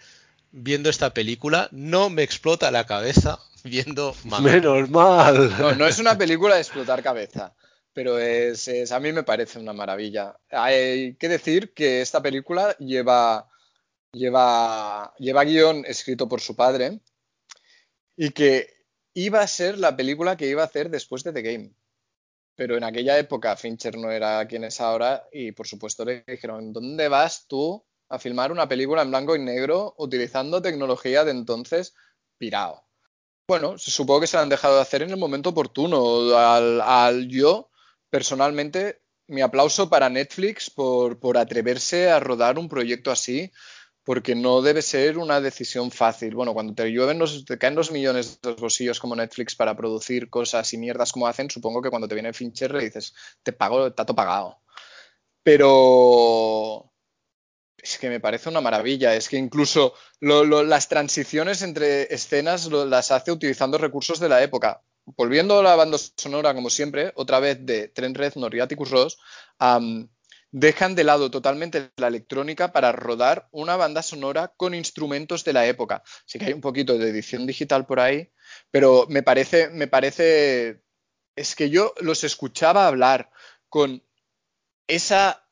viendo esta película, no me explota la cabeza viendo
Menos mal.
No, no es una película de explotar cabeza pero es, a mí me parece una maravilla. Hay que decir que esta película lleva, lleva, lleva guion escrito por su padre y que iba a ser la película que iba a hacer después de The Game. Pero en aquella época Fincher no era quien es ahora y por supuesto le dijeron, ¿dónde vas tú a filmar una película en blanco y negro utilizando tecnología de entonces pirao? Bueno, supongo que se han dejado de hacer en el momento oportuno. Al, al yo personalmente mi aplauso para Netflix por, por atreverse a rodar un proyecto así, porque no debe ser una decisión fácil. Bueno, cuando te llueven los, te caen los millones de los bolsillos como Netflix para producir cosas y mierdas como hacen, supongo que cuando te viene Fincher le dices, te pago, tato pagado. Pero es que me parece una maravilla. Es que incluso las transiciones entre escenas las hace utilizando recursos de la época. Volviendo a la banda sonora, como siempre, otra vez de Trent Reznor y Atticus Ross, dejan de lado totalmente la electrónica para rodar una banda sonora con instrumentos de la época. Sí que hay un poquito de edición digital por ahí, pero me parece, me parece, es que yo los escuchaba hablar con esa,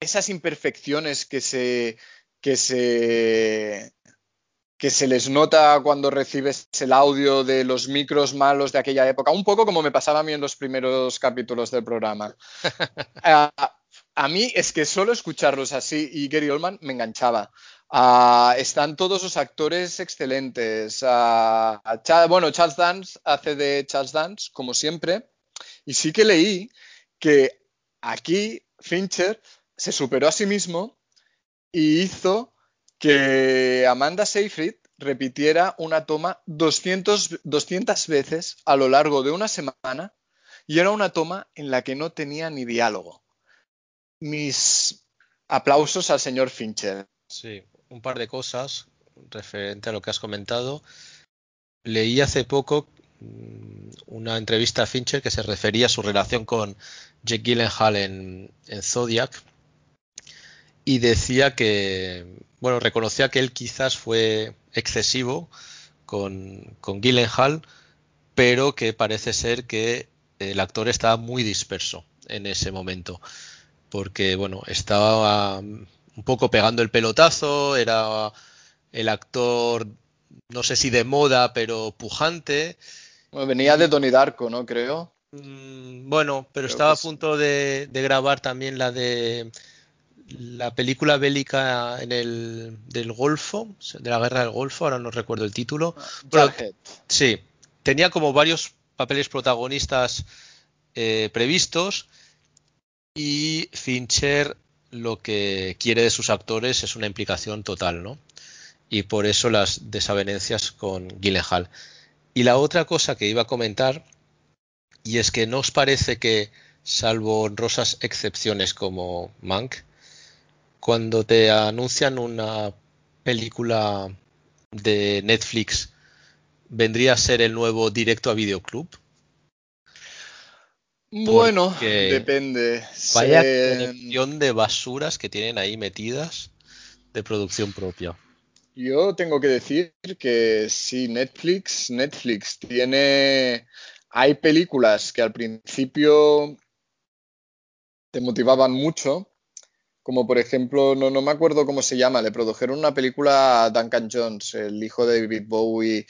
esas imperfecciones que se, que se, que se les nota cuando recibes el audio de los micros malos de aquella época, un poco como me pasaba a mí en los primeros capítulos del programa. a, a, mí es que solo escucharlos así y Gary Oldman me enganchaba. Uh, están todos los actores excelentes. Uh, bueno, Charles Dance hace de Charles Dance, como siempre, y sí que leí que aquí Fincher se superó a sí mismo y hizo que Amanda Seyfried repitiera una toma 200, 200 veces a lo largo de una semana y era una toma en la que no tenía ni diálogo. Mis aplausos al señor Fincher.
Sí, un par de cosas referente a lo que has comentado. Leí hace poco mm, una entrevista a Fincher que se refería a su relación con Jake Gyllenhaal en, en Zodiac y decía que, bueno, reconocía que él quizás fue excesivo con, con Gyllenhaal, pero que parece ser que el actor estaba muy disperso en ese momento, porque, bueno, estaba un poco pegando el pelotazo, era el actor, no sé si de moda, pero pujante.
Bueno, venía de Donnie Darko, ¿no? Creo.
Mm, bueno, pero Creo estaba a punto de, de, grabar también la de la película bélica en el del Golfo, de la guerra del Golfo, ahora no recuerdo el título.
Pero,
sí, tenía como varios papeles protagonistas eh, previstos y Fincher lo que quiere de sus actores es una implicación total, ¿no? Y por eso las desavenencias con Gyllenhaal. Y la otra cosa que iba a comentar, y es que no os parece que, salvo honrosas excepciones como Mank, cuando te anuncian una película de Netflix, vendría a ser el nuevo directo a videoclub?
Bueno, depende.
Vaya colección de basuras que tienen ahí metidas de producción propia.
Yo tengo que decir que sí, Netflix, Netflix tiene. Hay películas que al principio te motivaban mucho, como por ejemplo, no, me acuerdo cómo se llama, le produjeron una película a Duncan Jones, el hijo de David Bowie,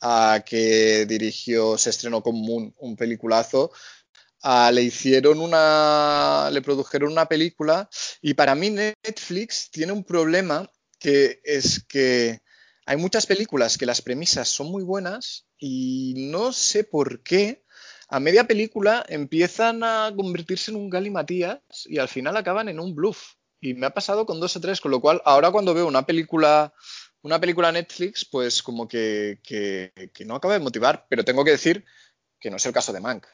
a, que dirigió, se estrenó con Moon, un peliculazo. Le hicieron una, le produjeron una película y para mí Netflix tiene un problema que es que hay muchas películas que las premisas son muy buenas y no sé por qué a media película empiezan a convertirse en un galimatías y al final acaban en un bluff. Y me ha pasado con dos o tres, con lo cual ahora cuando veo una película, una película Netflix, pues como que, que, que no acaba de motivar. Pero tengo que decir que no es el caso de Mank.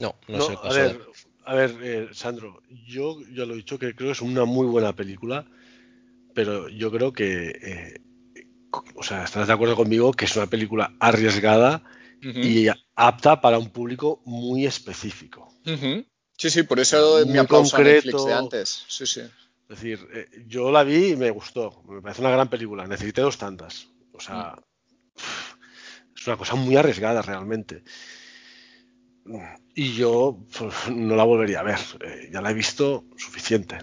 No, no, no, es el caso.
A ver, de... a ver eh, Sandro, yo ya lo he dicho que creo que es una muy buena película, pero yo creo que, eh, o sea, estás de acuerdo conmigo que es una película arriesgada uh -huh. y apta para un público muy específico.
Uh -huh. Sí, sí, por eso muy mi aplauso concreto. a Netflix de antes. Sí, sí.
Es decir, eh, yo la vi y me gustó. Me parece una gran película. Necesité dos tantas. O sea, mm. es una cosa muy arriesgada realmente. Y yo pues, no la volvería a ver. Eh, ya la he visto suficiente.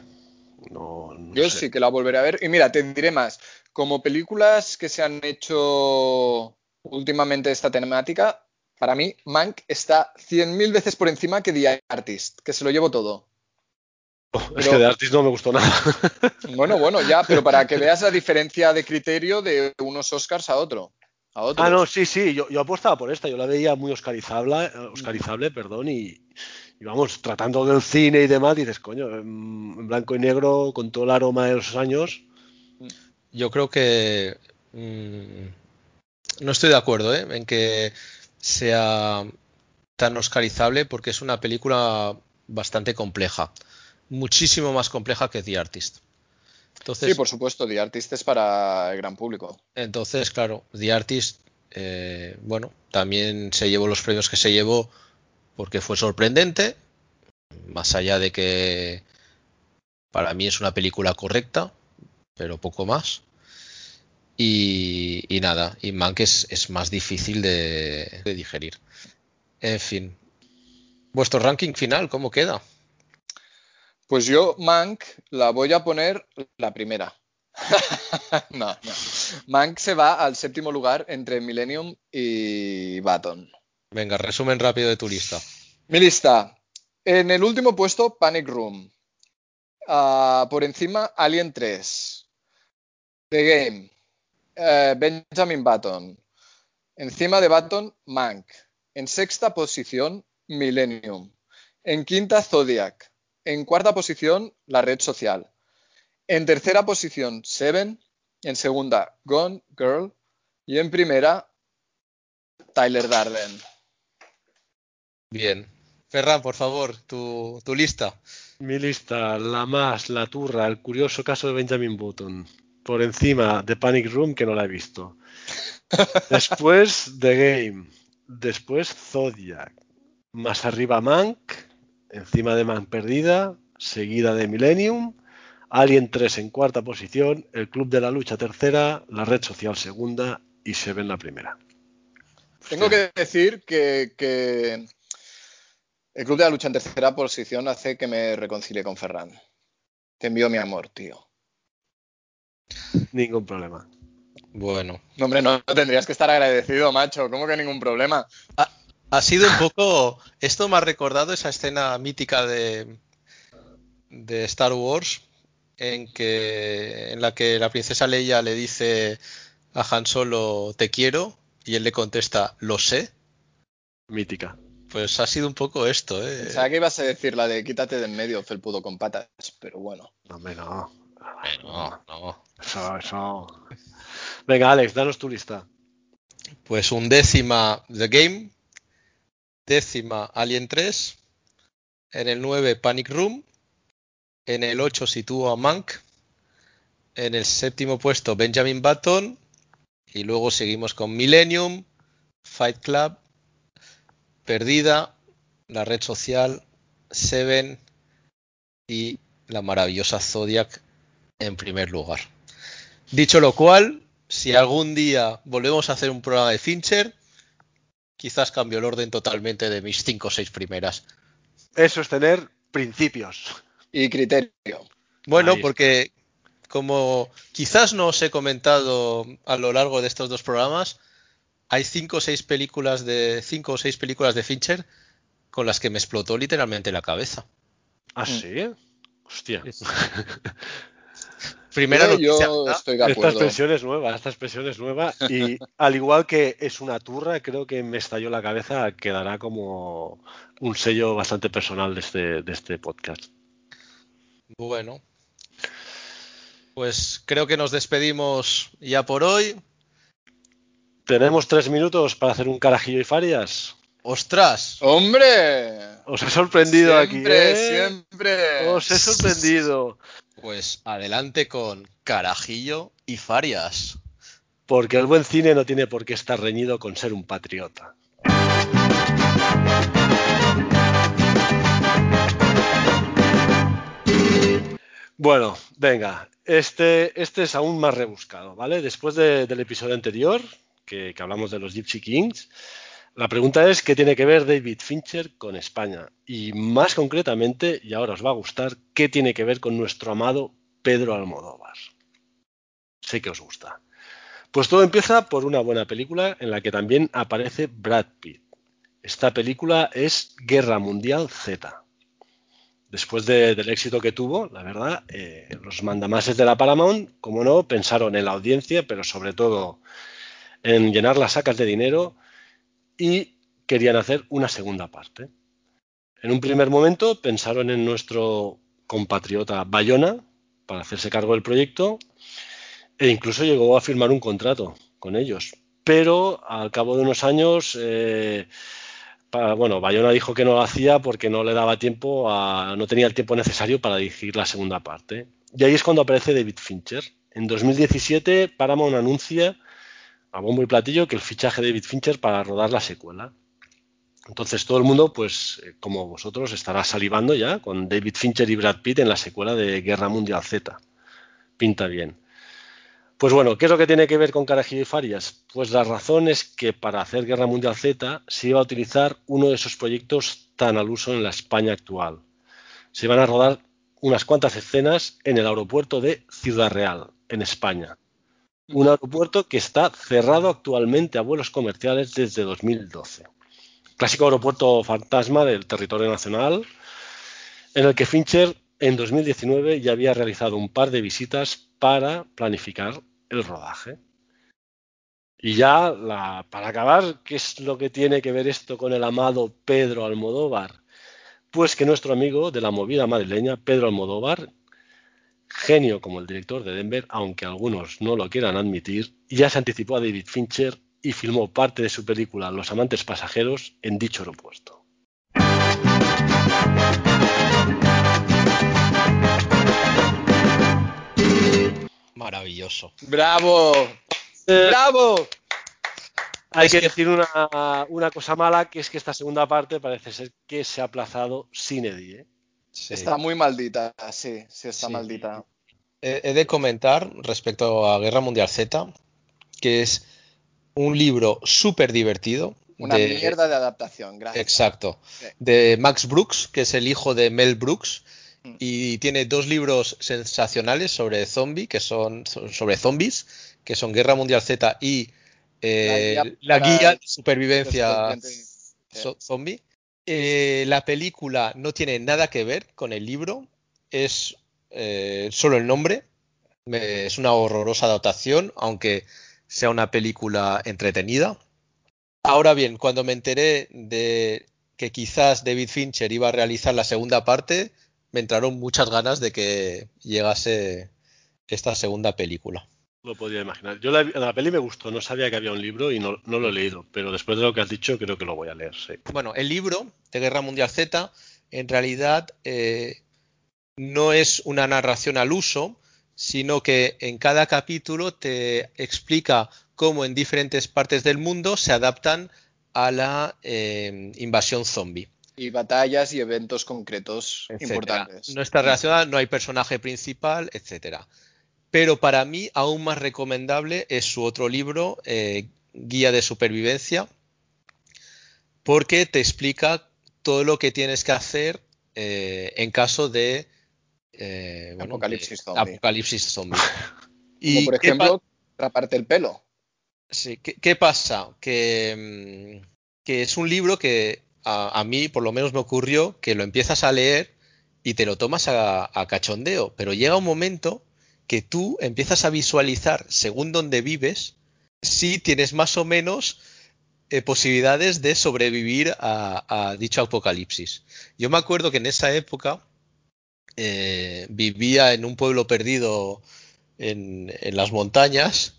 No, no
yo
sé.
sí que la volveré a ver. Y mira, te diré más. Como películas que se han hecho últimamente esta temática, para mí, Mank está 100.000 veces por encima que The Artist, que se lo llevo todo.
Oh, pero, es que The Artist no me gustó nada.
Bueno, bueno, ya, pero para que veas la diferencia de criterio de unos Oscars a otro. A
ah, no, sí, sí, yo, yo, apostaba por esta, yo la veía muy oscarizable, oscarizable perdón, y, Y vamos, tratando del cine y demás, dices, coño, en blanco y negro, con todo el aroma de los años.
Yo creo que mm, no estoy de acuerdo ¿eh? en que sea tan oscarizable porque es una película bastante compleja, muchísimo más compleja que The Artist.
sí, por supuesto, The Artist es para el gran público.
Entonces, claro, The Artist, eh, bueno, también se llevó los premios que se llevó porque fue sorprendente, más allá de que para mí es una película correcta, pero poco más. Y, nada, y Mank es, más difícil de, digerir. En fin, vuestro ranking final, ¿cómo queda?
Pues yo, Mank, la voy a poner la primera. no, no. Mank se va al séptimo lugar entre Millennium y Baton.
Venga, resumen rápido de tu lista.
Mi lista. En el último puesto, Panic Room. Ah, por encima, Alien 3. The Game. Eh, Benjamin Button. Encima de Button, Mank. En sexta posición, Millennium. En quinta, Zodiac. En cuarta posición, la red social. En tercera posición, Seven. En segunda, Gone Girl. Y en primera, Tyler Darden.
Bien. Ferran, por favor, tu, tu, lista.
Mi lista, la más, la turra, el curioso caso de Benjamin Button por encima de Panic Room, que no la he visto. Después The Game. Después Zodiac. Más arriba Mank. Encima de Mank Perdida. Seguida de Millennium. Alien 3 en cuarta posición. El Club de la Lucha tercera. La Red Social segunda. Y Seven la primera.
Tengo que decir que, que el Club de la Lucha en tercera posición hace que me reconcilie con Ferran. Te envío mi amor, tío.
Ningún problema.
Bueno.
No, hombre, no tendrías que estar agradecido, macho. ¿Cómo que ningún problema?
Ha, sido un poco. Esto me ha recordado esa escena mítica de, de Star Wars en que en la que la princesa Leia le dice a Han Solo te quiero y él le contesta lo sé.
Mítica.
Pues ha sido un poco esto, ¿eh?
Pensaba que ibas a decir la de quítate de en medio, felpudo con patas, pero bueno.
No, no.
No, no.
Eso, eso. Venga, Alex, danos tu lista.
Pues un décima The Game, décima Alien 3, en el 9 Panic Room, en el 8 sitúo a Mank, en el séptimo puesto Benjamin Button y luego seguimos con Millennium, Fight Club, Perdida, la red social, Seven y la maravillosa Zodiac en primer lugar. Dicho lo cual, si algún día volvemos a hacer un programa de Fincher, quizás cambio el orden totalmente de mis cinco o seis primeras.
Eso es tener principios.
Y criterio.
Bueno, porque como quizás no os he comentado a lo largo de estos dos programas, hay cinco o seis películas de cinco o seis películas de Fincher con las que me explotó literalmente la cabeza.
¿Ah, sí? Hostia.
Primera
yo estoy de
acuerdo. Esta expresión es nueva, esta expresión es nueva y al igual que es una turra, creo que me estalló la cabeza, quedará como un sello bastante personal de este, de este podcast.
Bueno, pues creo que nos despedimos ya por hoy.
Tenemos tres minutos para hacer un carajillo y farias.
¡Ostras!
¡Hombre!
Os he sorprendido aquí.
Siempre, siempre.
Os he sorprendido.
Pues adelante con Carajillo y Farias.
Porque el buen cine no tiene por qué estar reñido con ser un patriota. Bueno, venga, este, este es aún más rebuscado, ¿vale? Después del episodio anterior, que, que hablamos de los Gypsy Kings, la pregunta es qué tiene que ver David Fincher con España y más concretamente, y ahora os va a gustar, qué tiene que ver con nuestro amado Pedro Almodóvar. Sé que os gusta. Pues todo empieza por una buena película en la que también aparece Brad Pitt. Esta película es Guerra Mundial Z. Después del éxito que tuvo, la verdad, eh, los mandamases de la Paramount, como no, pensaron en la audiencia, pero sobre todo en llenar las sacas de dinero y querían hacer una segunda parte. En un primer momento pensaron en nuestro compatriota Bayona para hacerse cargo del proyecto e incluso llegó a firmar un contrato con ellos. Pero al cabo de unos años, eh, bueno, Bayona dijo que no lo hacía porque no le daba tiempo, a, no tenía el tiempo necesario para dirigir la segunda parte. Y ahí es cuando aparece David Fincher. En 2017, Paramount anuncia a bombo y platillo que el fichaje de David Fincher para rodar la secuela. Entonces todo el mundo, pues eh, como vosotros, estará salivando ya con David Fincher y Brad Pitt en la secuela de Guerra Mundial Z. Pinta bien. Pues bueno, ¿qué es lo que tiene que ver con Carajillo y Farias? Pues la razón es que para hacer Guerra Mundial Z se iba a utilizar uno de esos proyectos tan al uso en la España actual. Se iban a rodar unas cuantas escenas en el aeropuerto de Ciudad Real, en España. Un aeropuerto que está cerrado actualmente a vuelos comerciales desde 2012 clásico aeropuerto fantasma del territorio nacional, en el que Fincher en 2019 ya había realizado un par de visitas para planificar el rodaje. Y ya, para acabar, ¿qué es lo que tiene que ver esto con el amado Pedro Almodóvar? Pues que nuestro amigo de la movida madrileña, Pedro Almodóvar, genio como el director de Denver, aunque algunos no lo quieran admitir, ya se anticipó a David Fincher y filmó parte de su película Los amantes pasajeros en dicho aeropuerto.
Maravilloso.
¡Bravo!
Eh,
¡Bravo!
Hay que decir una, una, cosa mala, que es que esta segunda parte parece ser que se ha aplazado sin Eddie. ¿eh?
Está muy maldita, sí, sí está maldita.
He de comentar respecto a Guerra Mundial Z, que es un libro súper divertido.
Una mierda de adaptación, gracias.
Exacto. De Max Brooks, que es el hijo de Mel Brooks. Mm. Y tiene dos libros sensacionales sobre zombie, que son sobre zombies, que son Guerra Mundial Z y eh, la, guía, de supervivencia zombie. Eh, la película no tiene nada que ver con el libro, es eh, solo el nombre. es una horrorosa adaptación, aunque sea una película entretenida. Ahora bien, cuando me enteré de que quizás David Fincher iba a realizar la segunda parte, me entraron muchas ganas de que llegase esta segunda película.
Lo podía imaginar. Yo la, la peli me gustó, no sabía que había un libro y no, lo he leído, pero después de lo que has dicho creo que lo voy a leer.
Bueno, el libro de Guerra Mundial Z en realidad eh, no es una narración al uso, sino que en cada capítulo te explica cómo en diferentes partes del mundo se adaptan a la eh, invasión zombie.
Y batallas y eventos concretos importantes.
No está relacionada, no hay personaje principal, etcétera. Pero para mí, aún más recomendable es su otro libro, eh, Guía de Supervivencia, porque te explica todo lo que tienes que hacer eh, en caso de
eh, apocalipsis zombie.
Apocalipsis zombie.
y por ejemplo, raparte el pelo.
Sí, ¿qué, pasa? Que, mm, que, es un libro que a, mí, por lo menos, me ocurrió que lo empiezas a leer y te lo tomas a, cachondeo, pero llega un momento que tú empiezas a visualizar, según donde vives, si tienes más o menos eh, posibilidades de sobrevivir a, dicho apocalipsis. Yo me acuerdo que en esa época eh, vivía en un pueblo perdido en, las montañas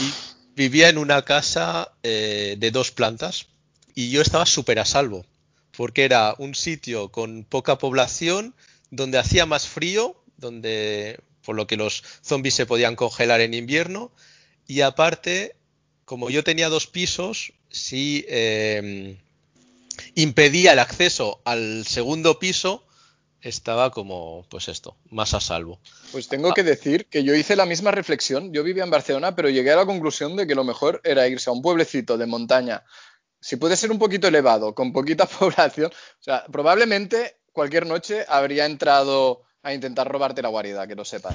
y vivía en una casa eh, de dos plantas y yo estaba súper a salvo porque era un sitio con poca población donde hacía más frío, donde por lo que los zombies se podían congelar en invierno y aparte como yo tenía dos pisos sí eh, impedía el acceso al segundo piso estaba como, pues esto, más a salvo.
Pues tengo que decir que yo hice la misma reflexión. Yo vivía en Barcelona, pero llegué a la conclusión de que lo mejor era irse a un pueblecito de montaña. Si puede ser un poquito elevado, con poquita población, o sea, probablemente cualquier noche habría entrado a intentar robarte la guarida, que lo sepas.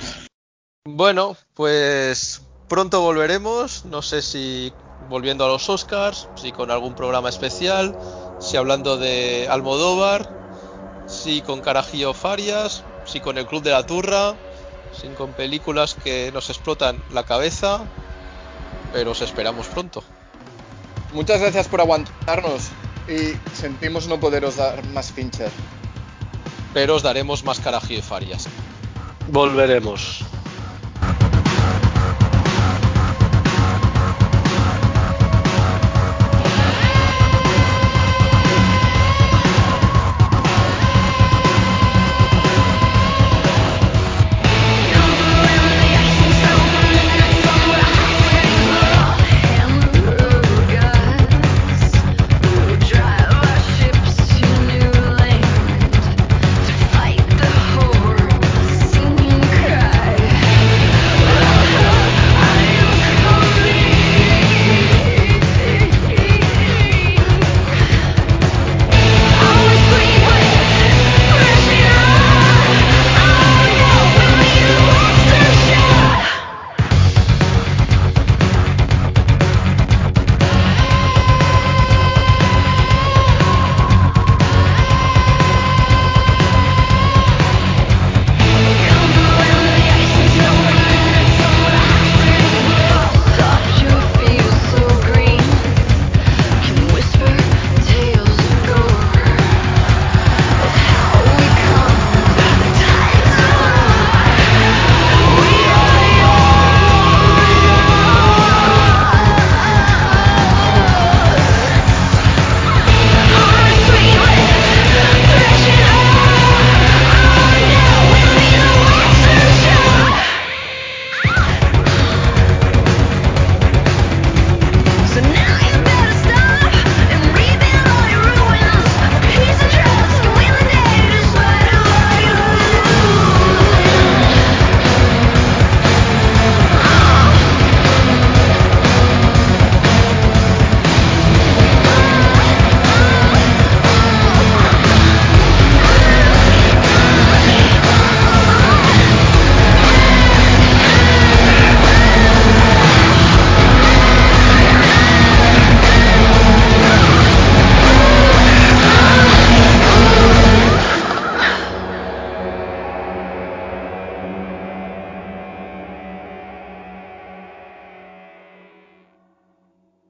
Bueno, pues pronto volveremos. No sé si volviendo a los Oscars, si con algún programa especial, si hablando de Almodóvar sí con Carajillo Farias, sí con el Club de la Turra, sí con películas que nos explotan la cabeza, pero os esperamos pronto.
Muchas gracias por aguantarnos. Y sentimos no poderos dar más Fincher.
Pero os daremos más carajillo y farias.
Volveremos.